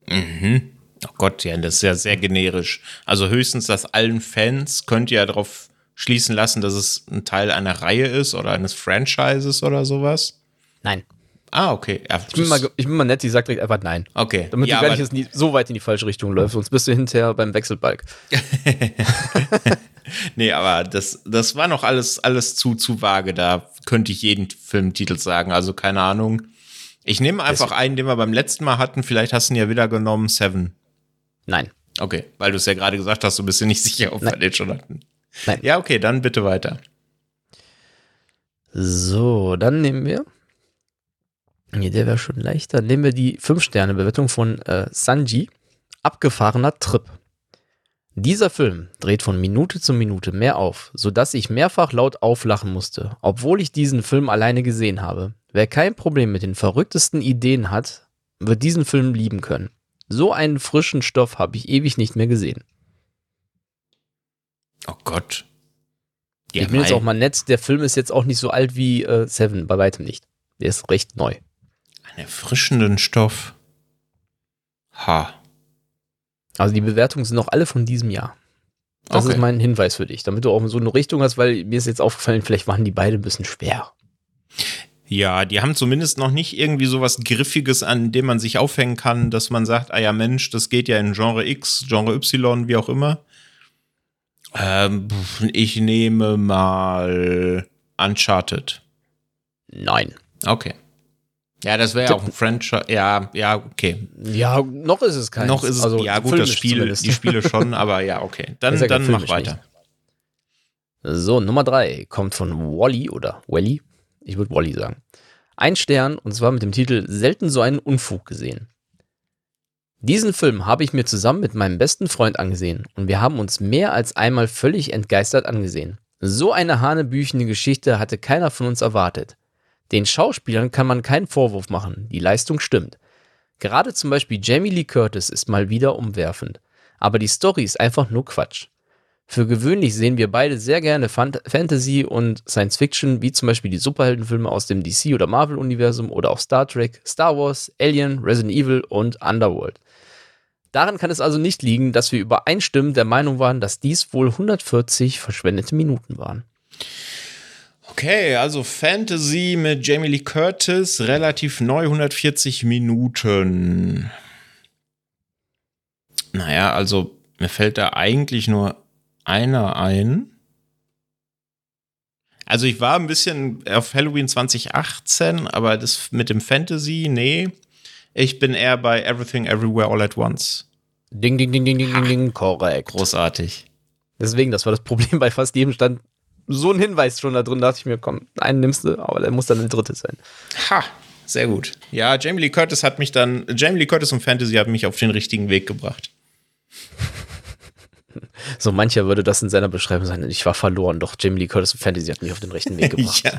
Mhm. Oh Gott, ja, das ist ja sehr generisch. Also höchstens, dass allen Fans könnt ihr ja darauf schließen lassen, dass es ein Teil einer Reihe ist oder eines Franchises oder sowas. Nein. Ah, okay. Ja, ich, bin mal, ich bin mal nett, ich sag direkt einfach nein. Okay. Damit ja, du gar nicht so weit in die falsche Richtung läufst, sonst bist du hinterher beim Wechselbalg. [laughs] [laughs] [laughs] nee, aber das, das war noch alles, alles zu, zu vage. Da könnte ich jeden Filmtitel sagen. Also keine Ahnung. Ich nehme einfach einen, den wir beim letzten Mal hatten. Vielleicht hast du ihn ja wieder genommen. Seven. Nein. Okay, weil du es ja gerade gesagt hast, du bist dir nicht sicher, ob Nein. wir den schon hatten. Nein. Ja, okay, dann bitte weiter. So, dann nehmen wir. Nee, der wäre schon leichter. Nehmen wir die 5-Sterne-Bewertung von äh, Sanji. Abgefahrener Trip. Dieser Film dreht von Minute zu Minute mehr auf, sodass ich mehrfach laut auflachen musste, obwohl ich diesen Film alleine gesehen habe. Wer kein Problem mit den verrücktesten Ideen hat, wird diesen Film lieben können. So einen frischen Stoff habe ich ewig nicht mehr gesehen. Oh Gott. Ja, ich bin jetzt auch mal nett, der Film ist jetzt auch nicht so alt wie äh, Seven, bei weitem nicht. Der ist recht neu. Einen erfrischenden Stoff. Ha. Also die Bewertungen sind noch alle von diesem Jahr. Das okay. ist mein Hinweis für dich, damit du auch so eine Richtung hast, weil mir ist jetzt aufgefallen, vielleicht waren die beide ein bisschen schwer. Ja, die haben zumindest noch nicht irgendwie so was Griffiges, an dem man sich aufhängen kann, dass man sagt, ah ja Mensch, das geht ja in Genre X, Genre Y, wie auch immer. Ähm, ich nehme mal Uncharted. Nein. Okay. Ja, das wäre ja auch ein Franchise. Ja, ja, okay. Ja, noch ist es kein. Noch ist es, also, ja gut, das Spiel, die Spiele [laughs] schon, aber ja, okay. Dann, ja dann mach weiter. So, Nummer drei kommt von Wally oder Wally. Ich würde Wally sagen. Ein Stern und zwar mit dem Titel Selten so einen Unfug gesehen. Diesen Film habe ich mir zusammen mit meinem besten Freund angesehen und wir haben uns mehr als einmal völlig entgeistert angesehen. So eine hanebüchene Geschichte hatte keiner von uns erwartet. Den Schauspielern kann man keinen Vorwurf machen, die Leistung stimmt. Gerade zum Beispiel Jamie Lee Curtis ist mal wieder umwerfend, aber die Story ist einfach nur Quatsch. Für gewöhnlich sehen wir beide sehr gerne Fantasy und Science Fiction, wie zum Beispiel die Superheldenfilme aus dem DC- oder Marvel-Universum oder auch Star Trek, Star Wars, Alien, Resident Evil und Underworld. Daran kann es also nicht liegen, dass wir übereinstimmend der Meinung waren, dass dies wohl 140 verschwendete Minuten waren. Okay, also Fantasy mit Jamie Lee Curtis, relativ neu, 140 Minuten. Naja, also mir fällt da eigentlich nur einer ein. Also ich war ein bisschen auf Halloween 2018, aber das mit dem Fantasy, nee. Ich bin eher bei Everything Everywhere All at Once. Ding, ding, ding, ding, ding, ding, ding, korrekt. Großartig. Deswegen, das war das Problem bei fast jedem stand so ein Hinweis schon da drin, dachte ich mir, komm, einen nimmst du, aber der muss dann der dritte sein. Ha, sehr gut. Ja, Jamie Lee Curtis hat mich dann, Jamie Lee Curtis und Fantasy hat mich auf den richtigen Weg gebracht. [laughs] So mancher würde das in seiner Beschreibung sein, ich war verloren, doch Jamie Lee Curtis und Fantasy hat mich auf den rechten Weg [laughs] gebracht. ja.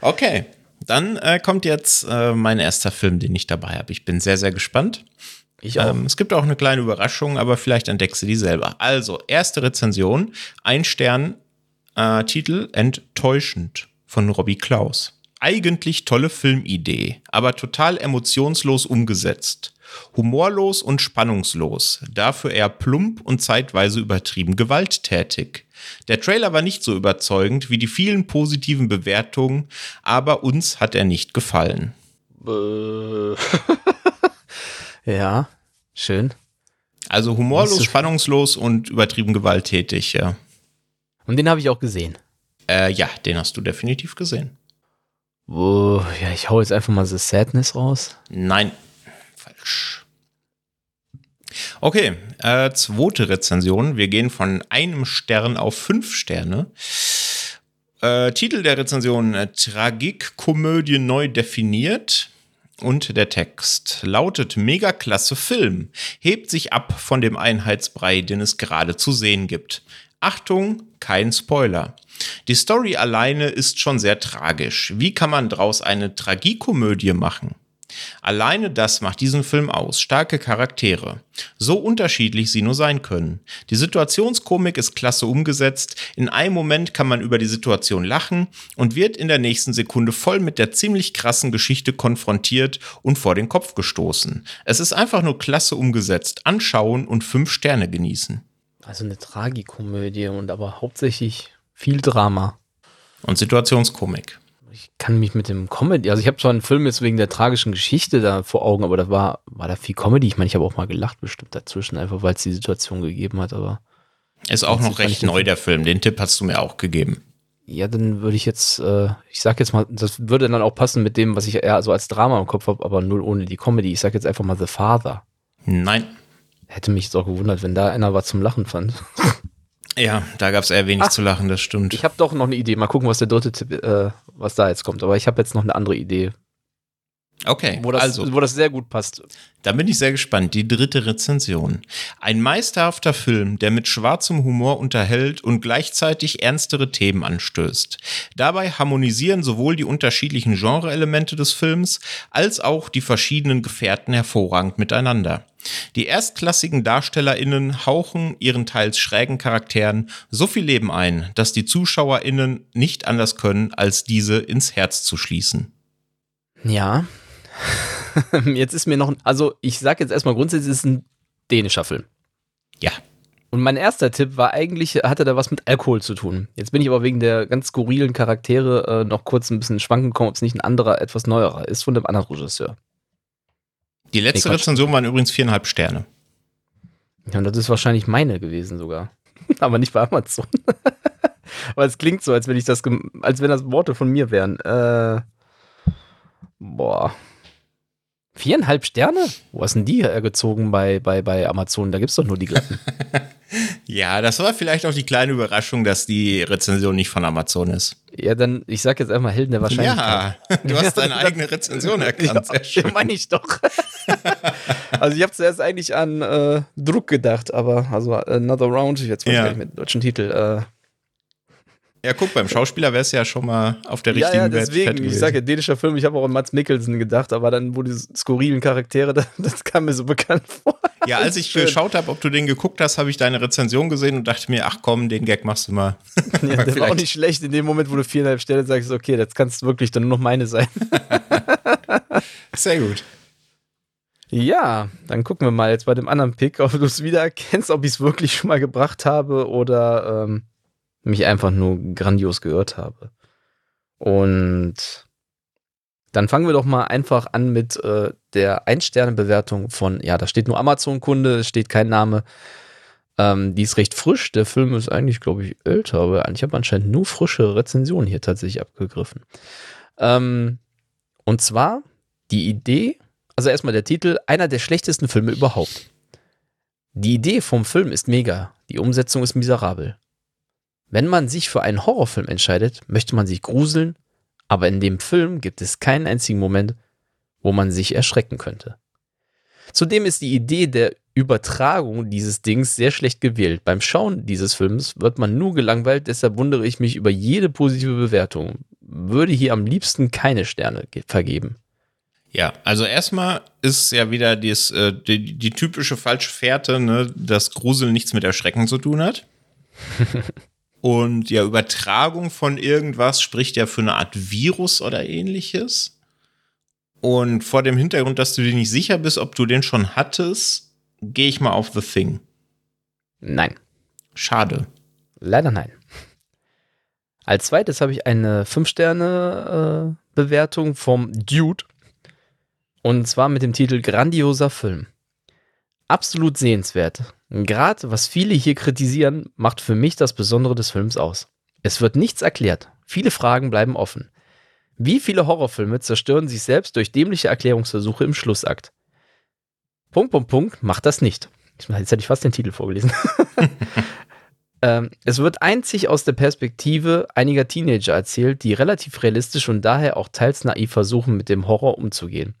Okay, dann äh, kommt jetzt äh, mein erster Film, den ich dabei habe. Ich bin sehr, sehr gespannt. Ich auch. Ähm, es gibt auch eine kleine Überraschung, aber vielleicht entdeckst du die selber. Also, erste Rezension, ein Stern, äh, Titel Enttäuschend von Robbie Klaus. Eigentlich tolle Filmidee, aber total emotionslos umgesetzt. Humorlos und spannungslos, dafür eher plump und zeitweise übertrieben gewalttätig. Der Trailer war nicht so überzeugend wie die vielen positiven Bewertungen, aber uns hat er nicht gefallen. [laughs] Ja, schön. Also humorlos, spannungslos und übertrieben gewalttätig, ja. Und den habe ich auch gesehen. Äh, ja, den hast du definitiv gesehen. Oh, ja, ich hau jetzt einfach mal The Sadness raus. Nein, falsch. Okay, äh, zweite Rezension. Wir gehen von einem Stern auf fünf Sterne. Äh, Titel der Rezension: äh, Tragikkomödie neu definiert. Und der Text lautet Megaklasse Film, hebt sich ab von dem Einheitsbrei, den es gerade zu sehen gibt. Achtung, kein Spoiler. Die Story alleine ist schon sehr tragisch. Wie kann man daraus eine Tragikomödie machen? Alleine das macht diesen Film aus. Starke Charaktere. So unterschiedlich sie nur sein können. Die Situationskomik ist klasse umgesetzt. In einem Moment kann man über die Situation lachen und wird in der nächsten Sekunde voll mit der ziemlich krassen Geschichte konfrontiert und vor den Kopf gestoßen. Es ist einfach nur klasse umgesetzt. Anschauen und fünf Sterne genießen. Also eine Tragikomödie und aber hauptsächlich viel Drama. Und Situationskomik ich kann mich mit dem Comedy, also ich habe zwar einen Film jetzt wegen der tragischen Geschichte da vor Augen, aber da war, war da viel Comedy. Ich meine, ich habe auch mal gelacht bestimmt dazwischen, einfach weil es die Situation gegeben hat, aber. Ist auch noch recht neu, der Film. Den Tipp hast du mir auch gegeben. Ja, dann würde ich jetzt, äh, ich sag jetzt mal, das würde dann auch passen mit dem, was ich eher so als Drama im Kopf habe, aber null ohne die Comedy. Ich sag jetzt einfach mal The Father. Nein. Hätte mich jetzt auch gewundert, wenn da einer was zum Lachen fand. Ja, da gab es eher wenig Ach, zu lachen, das stimmt. Ich habe doch noch eine Idee. Mal gucken, was der dritte Tipp, äh, was da jetzt kommt. Aber ich habe jetzt noch eine andere Idee. Okay, wo das, also, wo das sehr gut passt. Da bin ich sehr gespannt. Die dritte Rezension. Ein meisterhafter Film, der mit schwarzem Humor unterhält und gleichzeitig ernstere Themen anstößt. Dabei harmonisieren sowohl die unterschiedlichen Genreelemente des Films als auch die verschiedenen Gefährten hervorragend miteinander. Die erstklassigen DarstellerInnen hauchen ihren teils schrägen Charakteren so viel Leben ein, dass die ZuschauerInnen nicht anders können, als diese ins Herz zu schließen. Ja. [laughs] jetzt ist mir noch, also ich sag jetzt erstmal grundsätzlich, es ist ein dänischer Film. Ja. Und mein erster Tipp war eigentlich, hatte da was mit Alkohol zu tun. Jetzt bin ich aber wegen der ganz skurrilen Charaktere äh, noch kurz ein bisschen schwanken gekommen, ob es nicht ein anderer, etwas neuerer ist von einem anderen Regisseur. Die letzte nee, Rezension waren übrigens viereinhalb Sterne. Ja, und das ist wahrscheinlich meine gewesen sogar. [laughs] Aber nicht bei Amazon. [laughs] Weil es klingt so, als wenn ich das, als wenn das Worte von mir wären. Äh, boah. Viereinhalb Sterne? Wo hast denn die hergezogen bei, bei, bei Amazon? Da gibt es doch nur die glatten. [laughs] ja, das war vielleicht auch die kleine Überraschung, dass die Rezension nicht von Amazon ist. Ja, dann, ich sag jetzt einmal Helden der Wahrscheinlichkeit. Ja, du hast [laughs] deine eigene Rezension erkannt. Sehr schön. Ja, meine ich doch. [laughs] also ich habe zuerst eigentlich an äh, Druck gedacht, aber also Another Round, jetzt weiß ja. ich mit dem deutschen Titel, äh, ja, guck, beim Schauspieler wäre es ja schon mal auf der richtigen Ja, ja, deswegen. Ich sage ja, dänischer Film, ich habe auch an Mats Mikkelsen gedacht, aber dann, wo die skurrilen Charaktere, [laughs] das, das kam mir so bekannt vor. Ja, als ich geschaut habe, ob du den geguckt hast, habe ich deine Rezension gesehen und dachte mir, ach komm, den Gag machst du mal. [laughs] Ja, der war auch nicht schlecht in dem Moment, wo du viereinhalb Sterne sagst, okay, das kannst wirklich dann nur noch meine sein. [laughs] Sehr gut. Ja, dann gucken wir mal jetzt bei dem anderen Pick, ob du es wieder erkennst, ob ich es wirklich schon mal gebracht habe oder ähm, mich einfach nur grandios gehört habe. Und dann fangen wir doch mal einfach an mit äh, der Ein-Sterne-Bewertung von, ja, da steht nur Amazon-Kunde, es steht kein Name. Ähm, die ist recht frisch. Der Film ist eigentlich, glaube ich, älter, aber ich habe anscheinend nur frische Rezensionen hier tatsächlich abgegriffen. Ähm, und zwar die Idee, also erstmal der Titel, einer der schlechtesten Filme überhaupt. Die Idee vom Film ist mega, die Umsetzung ist miserabel. Wenn man sich für einen Horrorfilm entscheidet, möchte man sich gruseln, aber in dem Film gibt es keinen einzigen Moment, wo man sich erschrecken könnte. Zudem ist die Idee der Übertragung dieses Dings sehr schlecht gewählt. Beim Schauen dieses Films wird man nur gelangweilt, deshalb wundere ich mich über jede positive Bewertung. Würde hier am liebsten keine Sterne vergeben. Ja, also erstmal ist ja wieder dies, äh, die, die, typische falsche Fährte, ne, dass Grusel nichts mit Erschrecken zu tun hat. [laughs] Und ja, Übertragung von irgendwas spricht ja für eine Art Virus oder ähnliches. Und vor dem Hintergrund, dass du dir nicht sicher bist, ob du den schon hattest, gehe ich mal auf The Thing. Nein. Schade. Leider nein. Als zweites habe ich eine 5-Sterne-Bewertung äh, vom Dude. Und zwar mit dem Titel Grandioser Film. Absolut sehenswert. Gerade was viele hier kritisieren, macht für mich das Besondere des Films aus. Es wird nichts erklärt. Viele Fragen bleiben offen. Wie viele Horrorfilme zerstören sich selbst durch dämliche Erklärungsversuche im Schlussakt? Punkt, Punkt, Punkt, macht das nicht. Jetzt hätte ich fast den Titel vorgelesen. [laughs] ähm, es wird einzig aus der Perspektive einiger Teenager erzählt, die relativ realistisch und daher auch teils naiv versuchen, mit dem Horror umzugehen.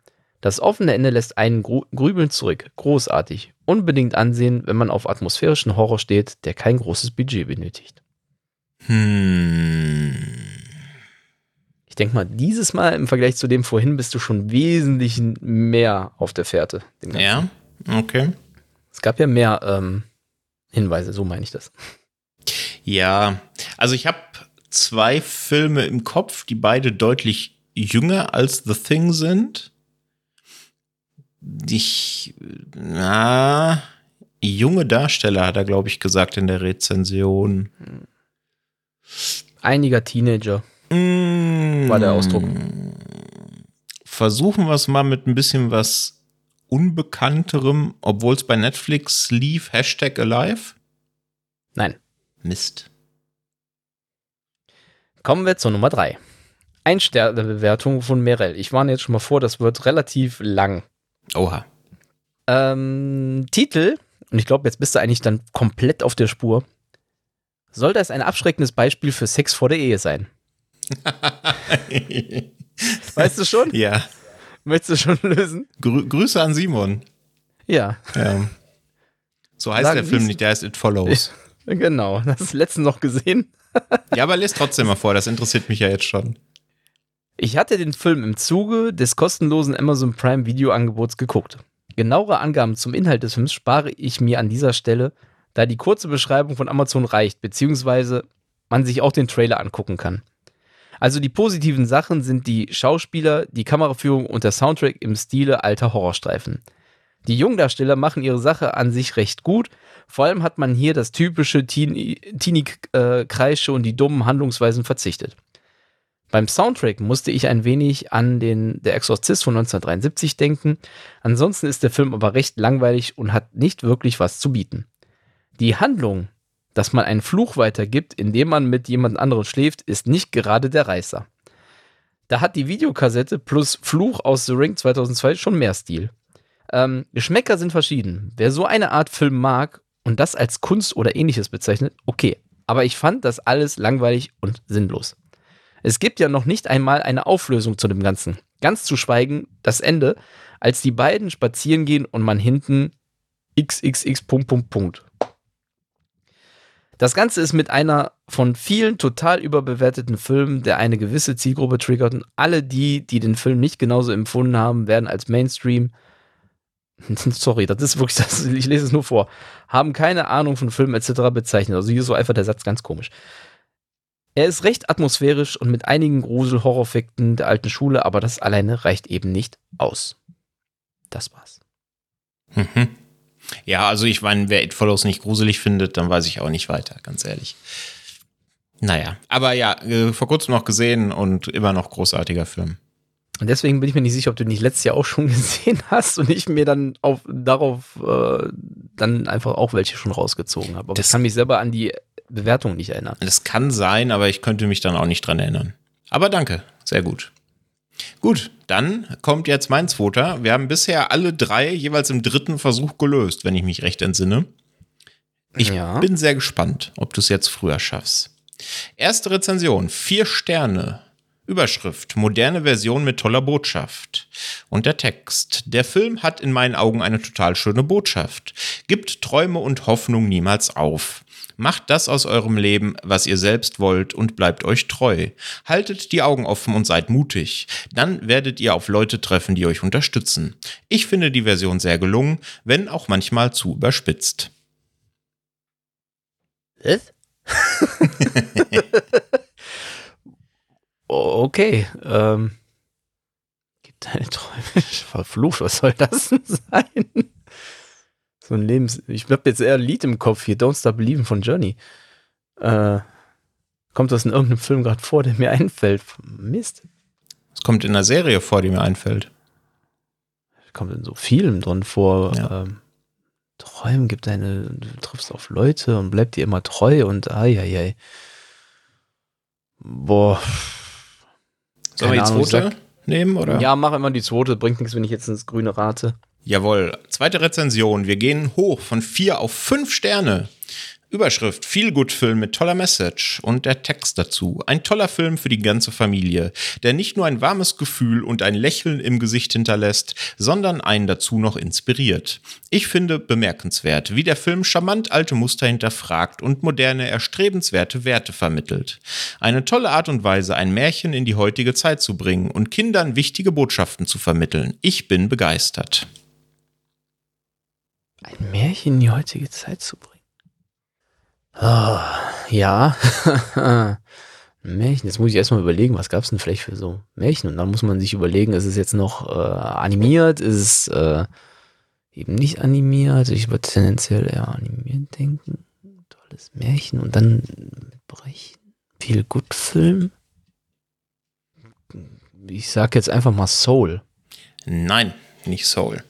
Das offene Ende lässt einen Grübeln zurück. Großartig. Unbedingt ansehen, wenn man auf atmosphärischen Horror steht, der kein großes Budget benötigt. Hm. Ich denke mal, dieses Mal im Vergleich zu dem vorhin bist du schon wesentlich mehr auf der Fährte. Ja, okay. Es gab ja mehr ähm, Hinweise, so meine ich das. Ja, also ich habe zwei Filme im Kopf, die beide deutlich jünger als The Thing sind ich, na, junge Darsteller, hat er, glaube ich, gesagt in der Rezension. Einiger Teenager. Mm, war der Ausdruck. Versuchen wir es mal mit ein bisschen was Unbekannterem, obwohl es bei Netflix lief, Hashtag Alive? Nein. Mist. Kommen wir zur Nummer 3. Ein-Sterne-Bewertung von Merel. Ich warne jetzt schon mal vor, das wird relativ lang. Oha. Ähm, Titel, und ich glaube, jetzt bist du eigentlich dann komplett auf der Spur. Soll das ein abschreckendes Beispiel für Sex vor der Ehe sein? [laughs] weißt du schon? Ja. Möchtest du schon lösen? Grü Grüße an Simon. Ja. ja. So heißt Sagen, der Film nicht, der heißt It Follows. [laughs] Genau, das ist letztens noch gesehen. ja, aber lest trotzdem mal vor, das interessiert mich ja jetzt schon. Ich hatte den Film im Zuge des kostenlosen Amazon Prime Videoangebots geguckt. Genauere Angaben zum Inhalt des Films spare ich mir an dieser Stelle, da die kurze Beschreibung von Amazon reicht, beziehungsweise man sich auch den Trailer angucken kann. Also die positiven Sachen sind die Schauspieler, die Kameraführung und der Soundtrack im Stile alter Horrorstreifen. Die Jungdarsteller machen ihre Sache an sich recht gut. Vor allem hat man hier das typische Teenie-Kreische und die dummen Handlungsweisen verzichtet. Beim Soundtrack musste ich ein wenig an den Der Exorzist von 1973 denken. Ansonsten ist der Film aber recht langweilig und hat nicht wirklich was zu bieten. Die Handlung, dass man einen Fluch weitergibt, indem man mit jemand anderem schläft, ist nicht gerade der Reißer. Da hat die Videokassette plus Fluch aus The Ring 2002 schon mehr Stil. Ähm, Geschmäcker sind verschieden. Wer so eine Art Film mag und das als Kunst oder ähnliches bezeichnet, okay. Aber ich fand das alles langweilig und sinnlos. Es gibt ja noch nicht einmal eine Auflösung zu dem Ganzen. Ganz zu schweigen das Ende, als die beiden spazieren gehen und man hinten xxx. Das Ganze ist mit einer von vielen total überbewerteten Filmen, der eine gewisse Zielgruppe triggert und alle die, die den Film nicht genauso empfunden haben, werden als Mainstream [laughs] sorry, das ist wirklich das, ich lese es nur vor, haben keine Ahnung von Filmen etc. bezeichnet. Also hier ist so einfach der Satz ganz komisch. Er ist recht atmosphärisch und mit einigen Grusel-Horroreffekten der alten Schule, aber das alleine reicht eben nicht aus. Das war's. Mhm. Ja, also ich meine, wer It Follows nicht gruselig findet, dann weiß ich auch nicht weiter, ganz ehrlich. Naja, aber ja, äh, vor kurzem noch gesehen und immer noch großartiger Film. Und deswegen bin ich mir nicht sicher, ob du nicht letztes Jahr auch [laughs] schon gesehen hast und ich mir dann auf, darauf äh, dann einfach auch welche schon rausgezogen habe. Aber das ich kann mich selber an die Bewertung nicht erinnern. Das kann sein, aber ich könnte mich dann auch nicht dran erinnern. Aber danke, sehr gut. Gut, dann kommt jetzt mein zweiter. Wir haben bisher alle drei jeweils im dritten Versuch gelöst, wenn ich mich recht entsinne. Ich ja. bin sehr gespannt, ob du es jetzt früher schaffst. Erste Rezension, vier Sterne. Überschrift, moderne Version mit toller Botschaft. Und der Text, der Film hat in meinen Augen eine total schöne Botschaft. Gibt Träume und Hoffnung niemals auf. Macht das aus eurem Leben, was ihr selbst wollt und bleibt euch treu. Haltet die Augen offen und seid mutig. Dann werdet ihr auf Leute treffen, die euch unterstützen. Ich finde die Version sehr gelungen, wenn auch manchmal zu überspitzt. Was? [laughs] okay. Ähm, gib deine Träume. Verflucht, was soll das denn sein? So ein Lebens. Ich hab jetzt eher ein Lied im Kopf hier, Don't Stop Believing von Journey. Äh, kommt das in irgendeinem Film gerade vor, der mir einfällt? Mist. Es kommt in einer Serie vor, die mir einfällt. Kommt in so vielen drin vor. Ja. Ähm, Träumen gibt eine, du triffst auf Leute und bleibt dir immer treu und ai, ai, ai. Boah. Sollen wir die zweite nehmen, oder? Ja, mach immer die zweite. Bringt nichts, wenn ich jetzt ins Grüne rate. Jawohl. Zweite Rezension. Wir gehen hoch von vier auf fünf Sterne. Überschrift, Feel Good Film mit toller Message und der Text dazu. Ein toller Film für die ganze Familie, der nicht nur ein warmes Gefühl und ein Lächeln im Gesicht hinterlässt, sondern einen dazu noch inspiriert. Ich finde bemerkenswert, wie der Film charmant alte Muster hinterfragt und moderne, erstrebenswerte Werte vermittelt. Eine tolle Art und Weise, ein Märchen in die heutige Zeit zu bringen und Kindern wichtige Botschaften zu vermitteln. Ich bin begeistert. Ein Märchen in die heutige Zeit zu bringen. Oh, ja. [laughs] Märchen. Jetzt muss ich erstmal überlegen, was gab es denn vielleicht für so Märchen? Und dann muss man sich überlegen, ist es jetzt noch äh, animiert? Ist es äh, eben nicht animiert? Ich würde tendenziell eher animiert denken. Tolles Märchen. Und dann mit Brechen. Viel gut Film. Ich sag jetzt einfach mal Soul. Nein, nicht Soul.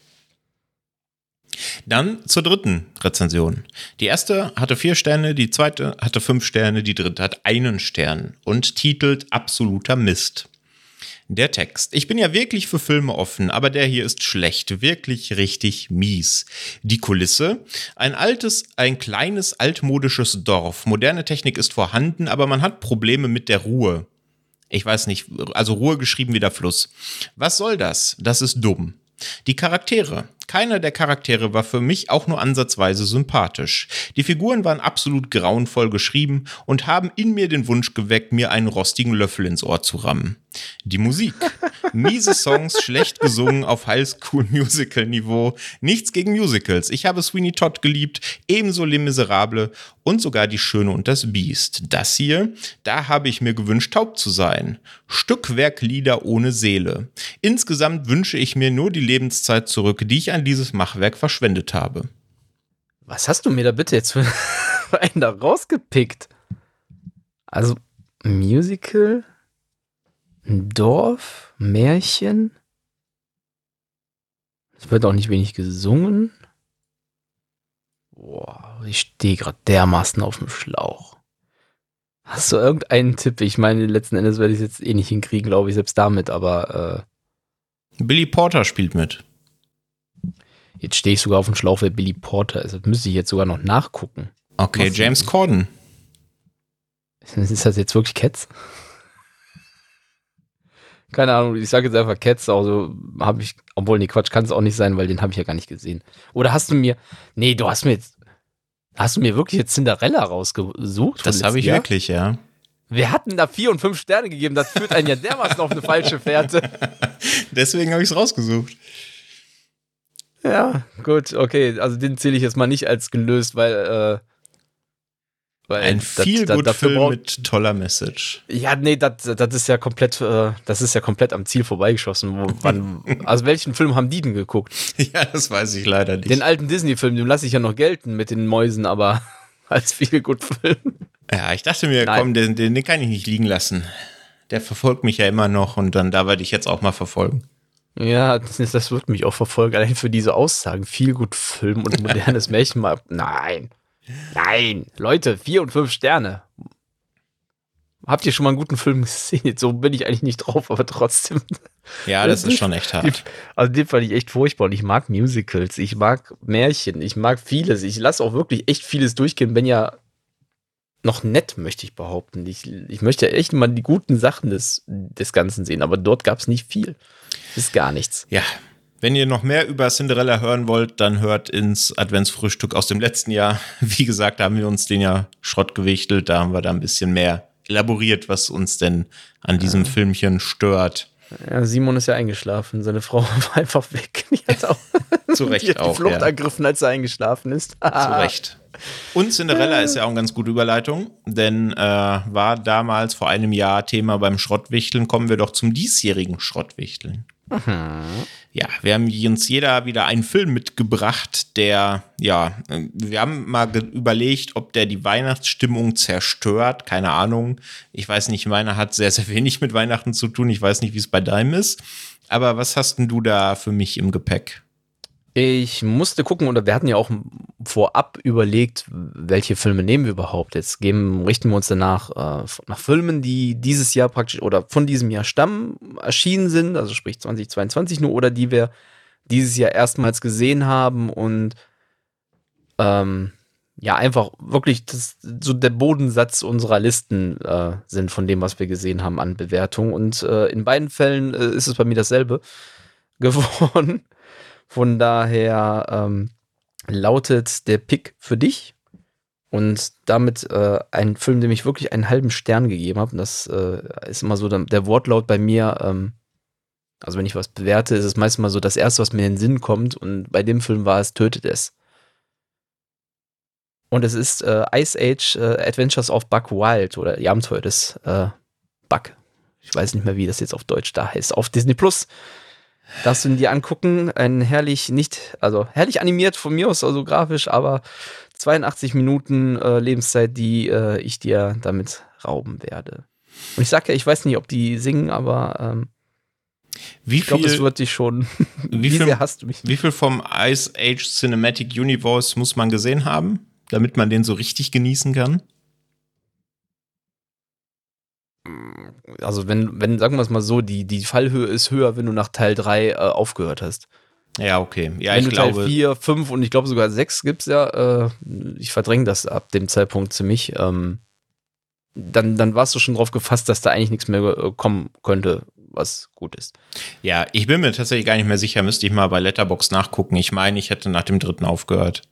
Dann zur dritten Rezension. Die erste hatte vier Sterne, die zweite hatte fünf Sterne, die dritte hat einen Stern und titelt Absoluter Mist. Der Text. Ich bin ja wirklich für Filme offen, aber der hier ist schlecht, wirklich richtig mies. Die Kulisse. Ein altes, ein kleines, altmodisches Dorf. Moderne Technik ist vorhanden, aber man hat Probleme mit der Ruhe. Ich weiß nicht, also Ruhe geschrieben wie der Fluss. Was soll das? Das ist dumm. Die Charaktere. Keiner der Charaktere war für mich auch nur ansatzweise sympathisch. Die Figuren waren absolut grauenvoll geschrieben und haben in mir den Wunsch geweckt, mir einen rostigen Löffel ins Ohr zu rammen. Die Musik. [laughs] Miese Songs, schlecht gesungen auf Highschool-Musical-Niveau. Nichts gegen Musicals. Ich habe Sweeney Todd geliebt, ebenso Les Miserables und sogar Die Schöne und das Biest. Das hier, da habe ich mir gewünscht, taub zu sein. Stückwerklieder ohne Seele. Insgesamt wünsche ich mir nur die Lebenszeit zurück, die ich an dieses Machwerk verschwendet habe. Was hast du mir da bitte jetzt [laughs] für einen da rausgepickt? Also, Musical, ein Dorf, Märchen. Es wird auch nicht wenig gesungen. Boah, ich stehe gerade dermaßen auf dem Schlauch. Hast du irgendeinen Tipp? Ich meine, letzten Endes werde ich es jetzt eh nicht hinkriegen, glaube ich, selbst damit, aber. Äh Billy Porter spielt mit. Jetzt stehe ich sogar auf dem Schlauch, wer Billy Porter ist. Das müsste ich jetzt sogar noch nachgucken. Okay, Was James Corden. [laughs] Ist das jetzt wirklich Cats? Keine Ahnung, ich sage jetzt einfach Cats, also habe ich, obwohl, nee, Quatsch, kann es auch nicht sein, weil den habe ich ja gar nicht gesehen. Oder hast du mir, nee, du hast mir jetzt, hast du mir wirklich jetzt Cinderella rausgesucht? Das habe ich Jahr? wirklich, ja. Wir hatten da vier und fünf Sterne gegeben, das führt einen ja dermaßen auf eine falsche Fährte. [laughs] Deswegen habe ich es rausgesucht. Ja, gut, okay. Also den zähle ich jetzt mal nicht als gelöst, weil. Äh, weil Ein viel gut Film mit toller Message. Ja, nee, das ist ja komplett, äh, das ist ja komplett am Ziel vorbeigeschossen. Wo, wann, [laughs] also welchen Film haben die denn geguckt? Ja, das weiß ich leider nicht. Den alten Disney-Film, den lasse ich ja noch gelten mit den Mäusen, aber [laughs] als viel gut Film. Ja, ich dachte mir, Nein. komm, den, den kann ich nicht liegen lassen. Der verfolgt mich ja immer noch und dann da werde ich jetzt auch mal verfolgen. Ja, das, das wird mich auch verfolgen, allein für diese Aussagen. Viel gut Film und modernes [laughs] Märchen mal. Nein. Nein. Leute, vier und fünf Sterne. Habt ihr schon mal einen guten Film gesehen? So bin ich eigentlich nicht drauf, aber trotzdem. Ja, das ist schon echt hart. Also den fand ich echt furchtbar und ich mag Musicals, ich mag Märchen, ich mag vieles. Ich lasse auch wirklich echt vieles durchgehen, wenn ja noch nett, möchte ich behaupten. Ich, ich möchte echt mal die guten Sachen des, des Ganzen sehen, aber dort gab es nicht viel. Ist gar nichts. Ja. Wenn ihr noch mehr über Cinderella hören wollt, dann hört ins Adventsfrühstück aus dem letzten Jahr. [laughs] Wie gesagt, da haben wir uns den ja Schrott gewichtelt. Da haben wir da ein bisschen mehr elaboriert, was uns denn an diesem ja. Filmchen stört. Ja, Simon ist ja eingeschlafen. Seine Frau [laughs] war einfach weg. [laughs] Die hat auch, Zu Recht die hat die auch, Flucht ja. ergriffen, als er eingeschlafen ist. Zu Recht. Und Cinderella ist ja auch eine ganz gute Überleitung, denn äh, war damals vor einem Jahr Thema beim Schrottwichteln. Kommen wir doch zum diesjährigen Schrottwichteln. Aha. Ja, wir haben uns jeder wieder einen Film mitgebracht, der, ja, wir haben mal überlegt, ob der die Weihnachtsstimmung zerstört. Keine Ahnung. Ich weiß nicht, meiner hat sehr, sehr wenig mit Weihnachten zu tun. Ich weiß nicht, wie es bei deinem ist. Aber was hast denn du da für mich im Gepäck? Ich musste gucken, oder wir hatten ja auch vorab überlegt, welche Filme nehmen wir überhaupt. Jetzt geben, richten wir uns danach äh, nach Filmen, die dieses Jahr praktisch oder von diesem Jahr stammen, erschienen sind, also sprich 2022 nur, oder die wir dieses Jahr erstmals gesehen haben und ähm, ja, einfach wirklich das, so der Bodensatz unserer Listen äh, sind von dem, was wir gesehen haben an Bewertung. Und äh, in beiden Fällen äh, ist es bei mir dasselbe [laughs] geworden. Von daher ähm, lautet der Pick für dich und damit äh, ein Film, dem ich wirklich einen halben Stern gegeben habe. Und das äh, ist immer so der Wortlaut bei mir. Ähm, also wenn ich was bewerte, ist es meistens mal so das Erste, was mir in den Sinn kommt. Und bei dem Film war es Tötet es. Und es ist äh, Ice Age äh, Adventures of Buck Wild oder die Abenteuer des äh, Buck. Ich weiß nicht mehr, wie das jetzt auf Deutsch da heißt. Auf Disney Plus. Darfst du ihn dir angucken. Ein herrlich, nicht, also herrlich animiert von mir aus, also grafisch, aber 82 Minuten äh, Lebenszeit, die äh, ich dir damit rauben werde. Und ich sag ja, ich weiß nicht, ob die singen, aber ähm, wie ich glaube, es wird dich schon. [laughs] Wie, wie viel, hast du mich? Wie viel vom Ice Age Cinematic Universe muss man gesehen haben, damit man den so richtig genießen kann? Also wenn, wenn, sagen wir es mal so, die, die Fallhöhe ist höher, wenn du nach Teil 3 äh, aufgehört hast. Ja, okay. Ja, wenn ich du glaube. Teil 4, 5 und ich glaube sogar 6 gibt es ja, äh, ich verdränge das ab dem Zeitpunkt ziemlich, ähm, dann, dann warst du schon drauf gefasst, dass da eigentlich nichts mehr äh, kommen könnte, was gut ist. Ja, ich bin mir tatsächlich gar nicht mehr sicher, müsste ich mal bei Letterbox nachgucken. Ich meine, ich hätte nach dem dritten aufgehört.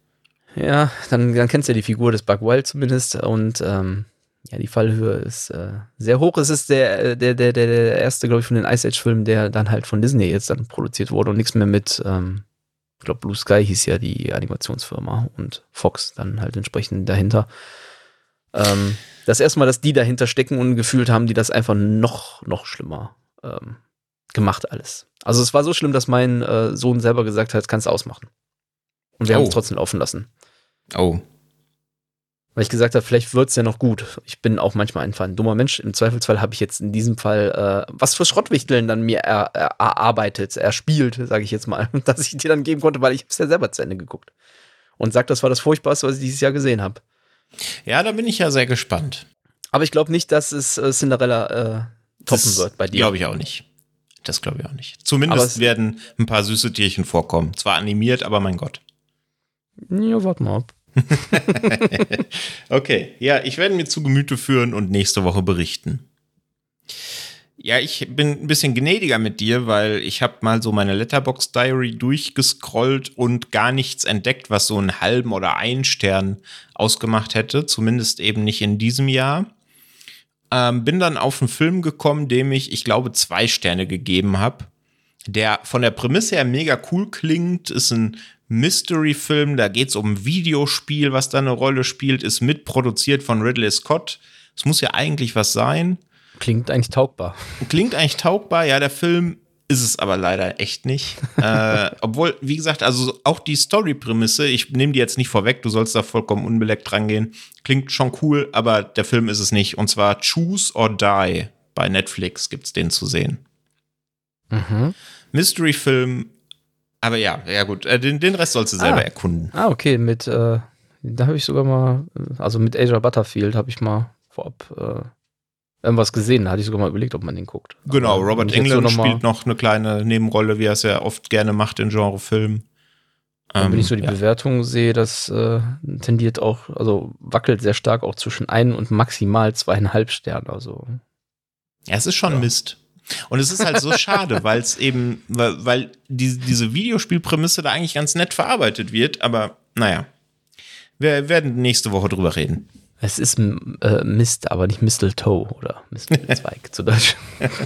Ja, dann, dann kennst du ja die Figur des Buck Wild zumindest und ähm, ja, die Fallhöhe ist äh, sehr hoch. Es ist der, äh, der, der, der, erste, glaube ich, von den Ice Age-Filmen, der dann halt von Disney jetzt dann produziert wurde und nichts mehr mit, ähm, ich glaube, Blue Sky hieß ja die Animationsfirma und Fox dann halt entsprechend dahinter. Ähm, das erste Mal, dass die dahinter stecken und gefühlt haben, die das einfach noch, noch schlimmer ähm, gemacht alles. Also es war so schlimm, dass mein äh, Sohn selber gesagt hat, kannst du ausmachen. Und wir oh. haben es trotzdem laufen lassen. Oh, weil ich gesagt habe, vielleicht wird es ja noch gut. Ich bin auch manchmal einfach ein dummer Mensch. Im Zweifelsfall habe ich jetzt in diesem Fall äh, was für Schrottwichteln dann mir er, er, erarbeitet, erspielt, sage ich jetzt mal, [laughs] dass ich dir dann geben konnte, weil ich es ja selber zu Ende geguckt. Und sagt, das war das Furchtbarste, was ich dieses Jahr gesehen habe. Ja, da bin ich ja sehr gespannt. Aber ich glaube nicht, dass es äh, Cinderella äh, toppen Das wird bei dir. Glaube ich auch nicht. Das glaube ich auch nicht. Zumindest es- werden ein paar süße Tierchen vorkommen. Zwar animiert, aber mein Gott. Ja, warte mal ab. [laughs] Okay, ja, ich werde mir zu Gemüte führen und nächste Woche berichten. Ja, ich bin ein bisschen gnädiger mit dir, weil ich habe mal so meine Letterbox Diary durchgescrollt und gar nichts entdeckt, was so einen halben oder einen Stern ausgemacht hätte. Zumindest eben nicht in diesem Jahr. Ähm, bin dann auf einen Film gekommen, dem ich, ich glaube, zwei Sterne gegeben habe. Der von der Prämisse her mega cool klingt, ist ein Mystery-Film, da geht es um ein Videospiel, was da eine Rolle spielt, ist mitproduziert von Ridley Scott. Es muss ja eigentlich was sein. Klingt eigentlich taugbar. Klingt eigentlich taugbar, ja, der Film ist es aber leider echt nicht. [laughs] äh, obwohl, wie gesagt, also auch die Story-Prämisse, ich nehme die jetzt nicht vorweg, du sollst da vollkommen unbeleckt rangehen, klingt schon cool, aber der Film ist es nicht. Und zwar Choose or Die. Bei Netflix gibt's den zu sehen. Mhm. Mystery-Film, aber ja, ja gut, äh, den, den Rest sollst du selber Ah. erkunden. Ah, okay, mit, äh, da habe ich sogar mal, also mit Asia Butterfield habe ich mal vorab äh, irgendwas gesehen. Da hatte ich sogar mal überlegt, ob man den guckt. Genau, Aber Robert jetzt so Englund noch spielt noch eine kleine Nebenrolle, wie er es ja oft gerne macht in Genrefilmen. Und wenn ich so die ja. Bewertung sehe, das äh, tendiert auch, also wackelt sehr stark auch zwischen ein und maximal zweieinhalb Sternen. Also Ja, es ist schon Ja. Mist. Und es ist halt so schade, [laughs] weil es eben, weil, weil die, diese Videospielprämisse da eigentlich ganz nett verarbeitet wird, aber naja. Wir werden nächste Woche drüber reden. es ist äh, Mist, aber nicht Mistletoe oder Mistelzweig zu Deutsch. [laughs]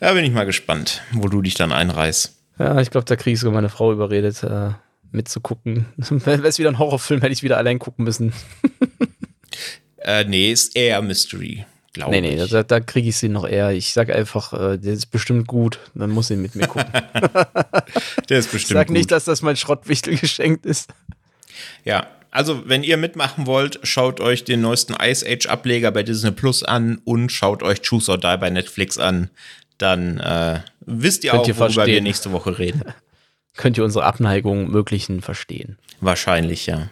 Da bin ich mal gespannt, wo du dich dann einreißt. Ja, ich glaube, da kriege ich sogar meine Frau überredet, äh, mitzugucken. [laughs] Wäre es wieder ein Horrorfilm, hätte ich wieder allein gucken müssen. Äh, nee, ist eher Mystery, glaube Nee, nee, ich. da, da kriege ich sie noch eher. Ich sag einfach, äh, der ist bestimmt gut, dann muss sie mit mir gucken. [laughs] Der ist Ich bestimmt sag gut. nicht, dass das mein Schrottwichtel geschenkt ist. Ja, also wenn ihr mitmachen wollt, schaut euch den neuesten Ice Age Ableger bei Disney Plus an und schaut euch Choose or Die bei Netflix an. Dann äh, wisst ihr Könnt auch, ihr worüber wir nächste Woche reden. [laughs] Könnt ihr unsere Abneigung möglichen verstehen. Wahrscheinlich, ja.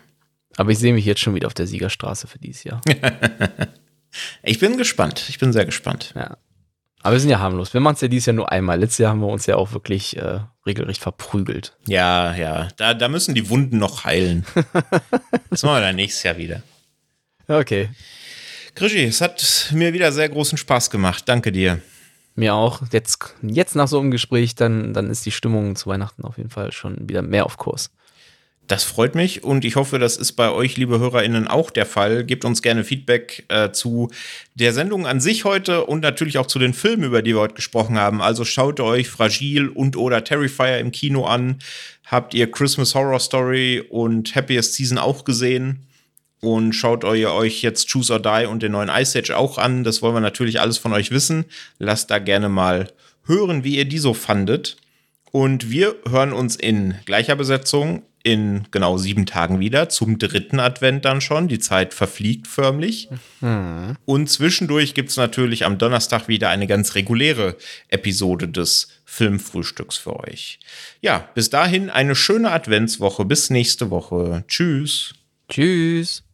Aber ich sehe mich jetzt schon wieder auf der Siegerstraße für dieses Jahr. [laughs] Ich bin gespannt. Ich bin sehr gespannt. Ja. Aber wir sind ja harmlos. Wir machen es ja dieses Jahr nur einmal. Letztes Jahr haben wir uns ja auch wirklich äh, regelrecht verprügelt. Ja, ja. Da, da müssen die Wunden noch heilen. [laughs] Das machen wir dann nächstes Jahr wieder. Okay. Krischi, es hat mir wieder sehr großen Spaß gemacht. Danke dir. Mir auch. Jetzt, jetzt nach so einem Gespräch, dann, dann ist die Stimmung zu Weihnachten auf jeden Fall schon wieder mehr auf Kurs. Das freut mich und ich hoffe, das ist bei euch, liebe HörerInnen, auch der Fall. Gebt uns gerne Feedback äh, zu der Sendung an sich heute und natürlich auch zu den Filmen, über die wir heute gesprochen haben. Also schaut euch Fragil und oder Terrifier im Kino an. Habt ihr Christmas Horror Story und Happiest Season auch gesehen? Und schaut euch, jetzt Choose or Die und den neuen Ice Age auch an. Das wollen wir natürlich alles von euch wissen. Lasst da gerne mal hören, wie ihr die so fandet. Und wir hören uns in gleicher Besetzung in genau sieben Tagen wieder, zum dritten Advent dann schon. Die Zeit verfliegt förmlich. Und zwischendurch gibt es natürlich am Donnerstag wieder eine ganz reguläre Episode des Filmfrühstücks für euch. Ja, bis dahin eine schöne Adventswoche. Bis nächste Woche. Tschüss. Tschüss.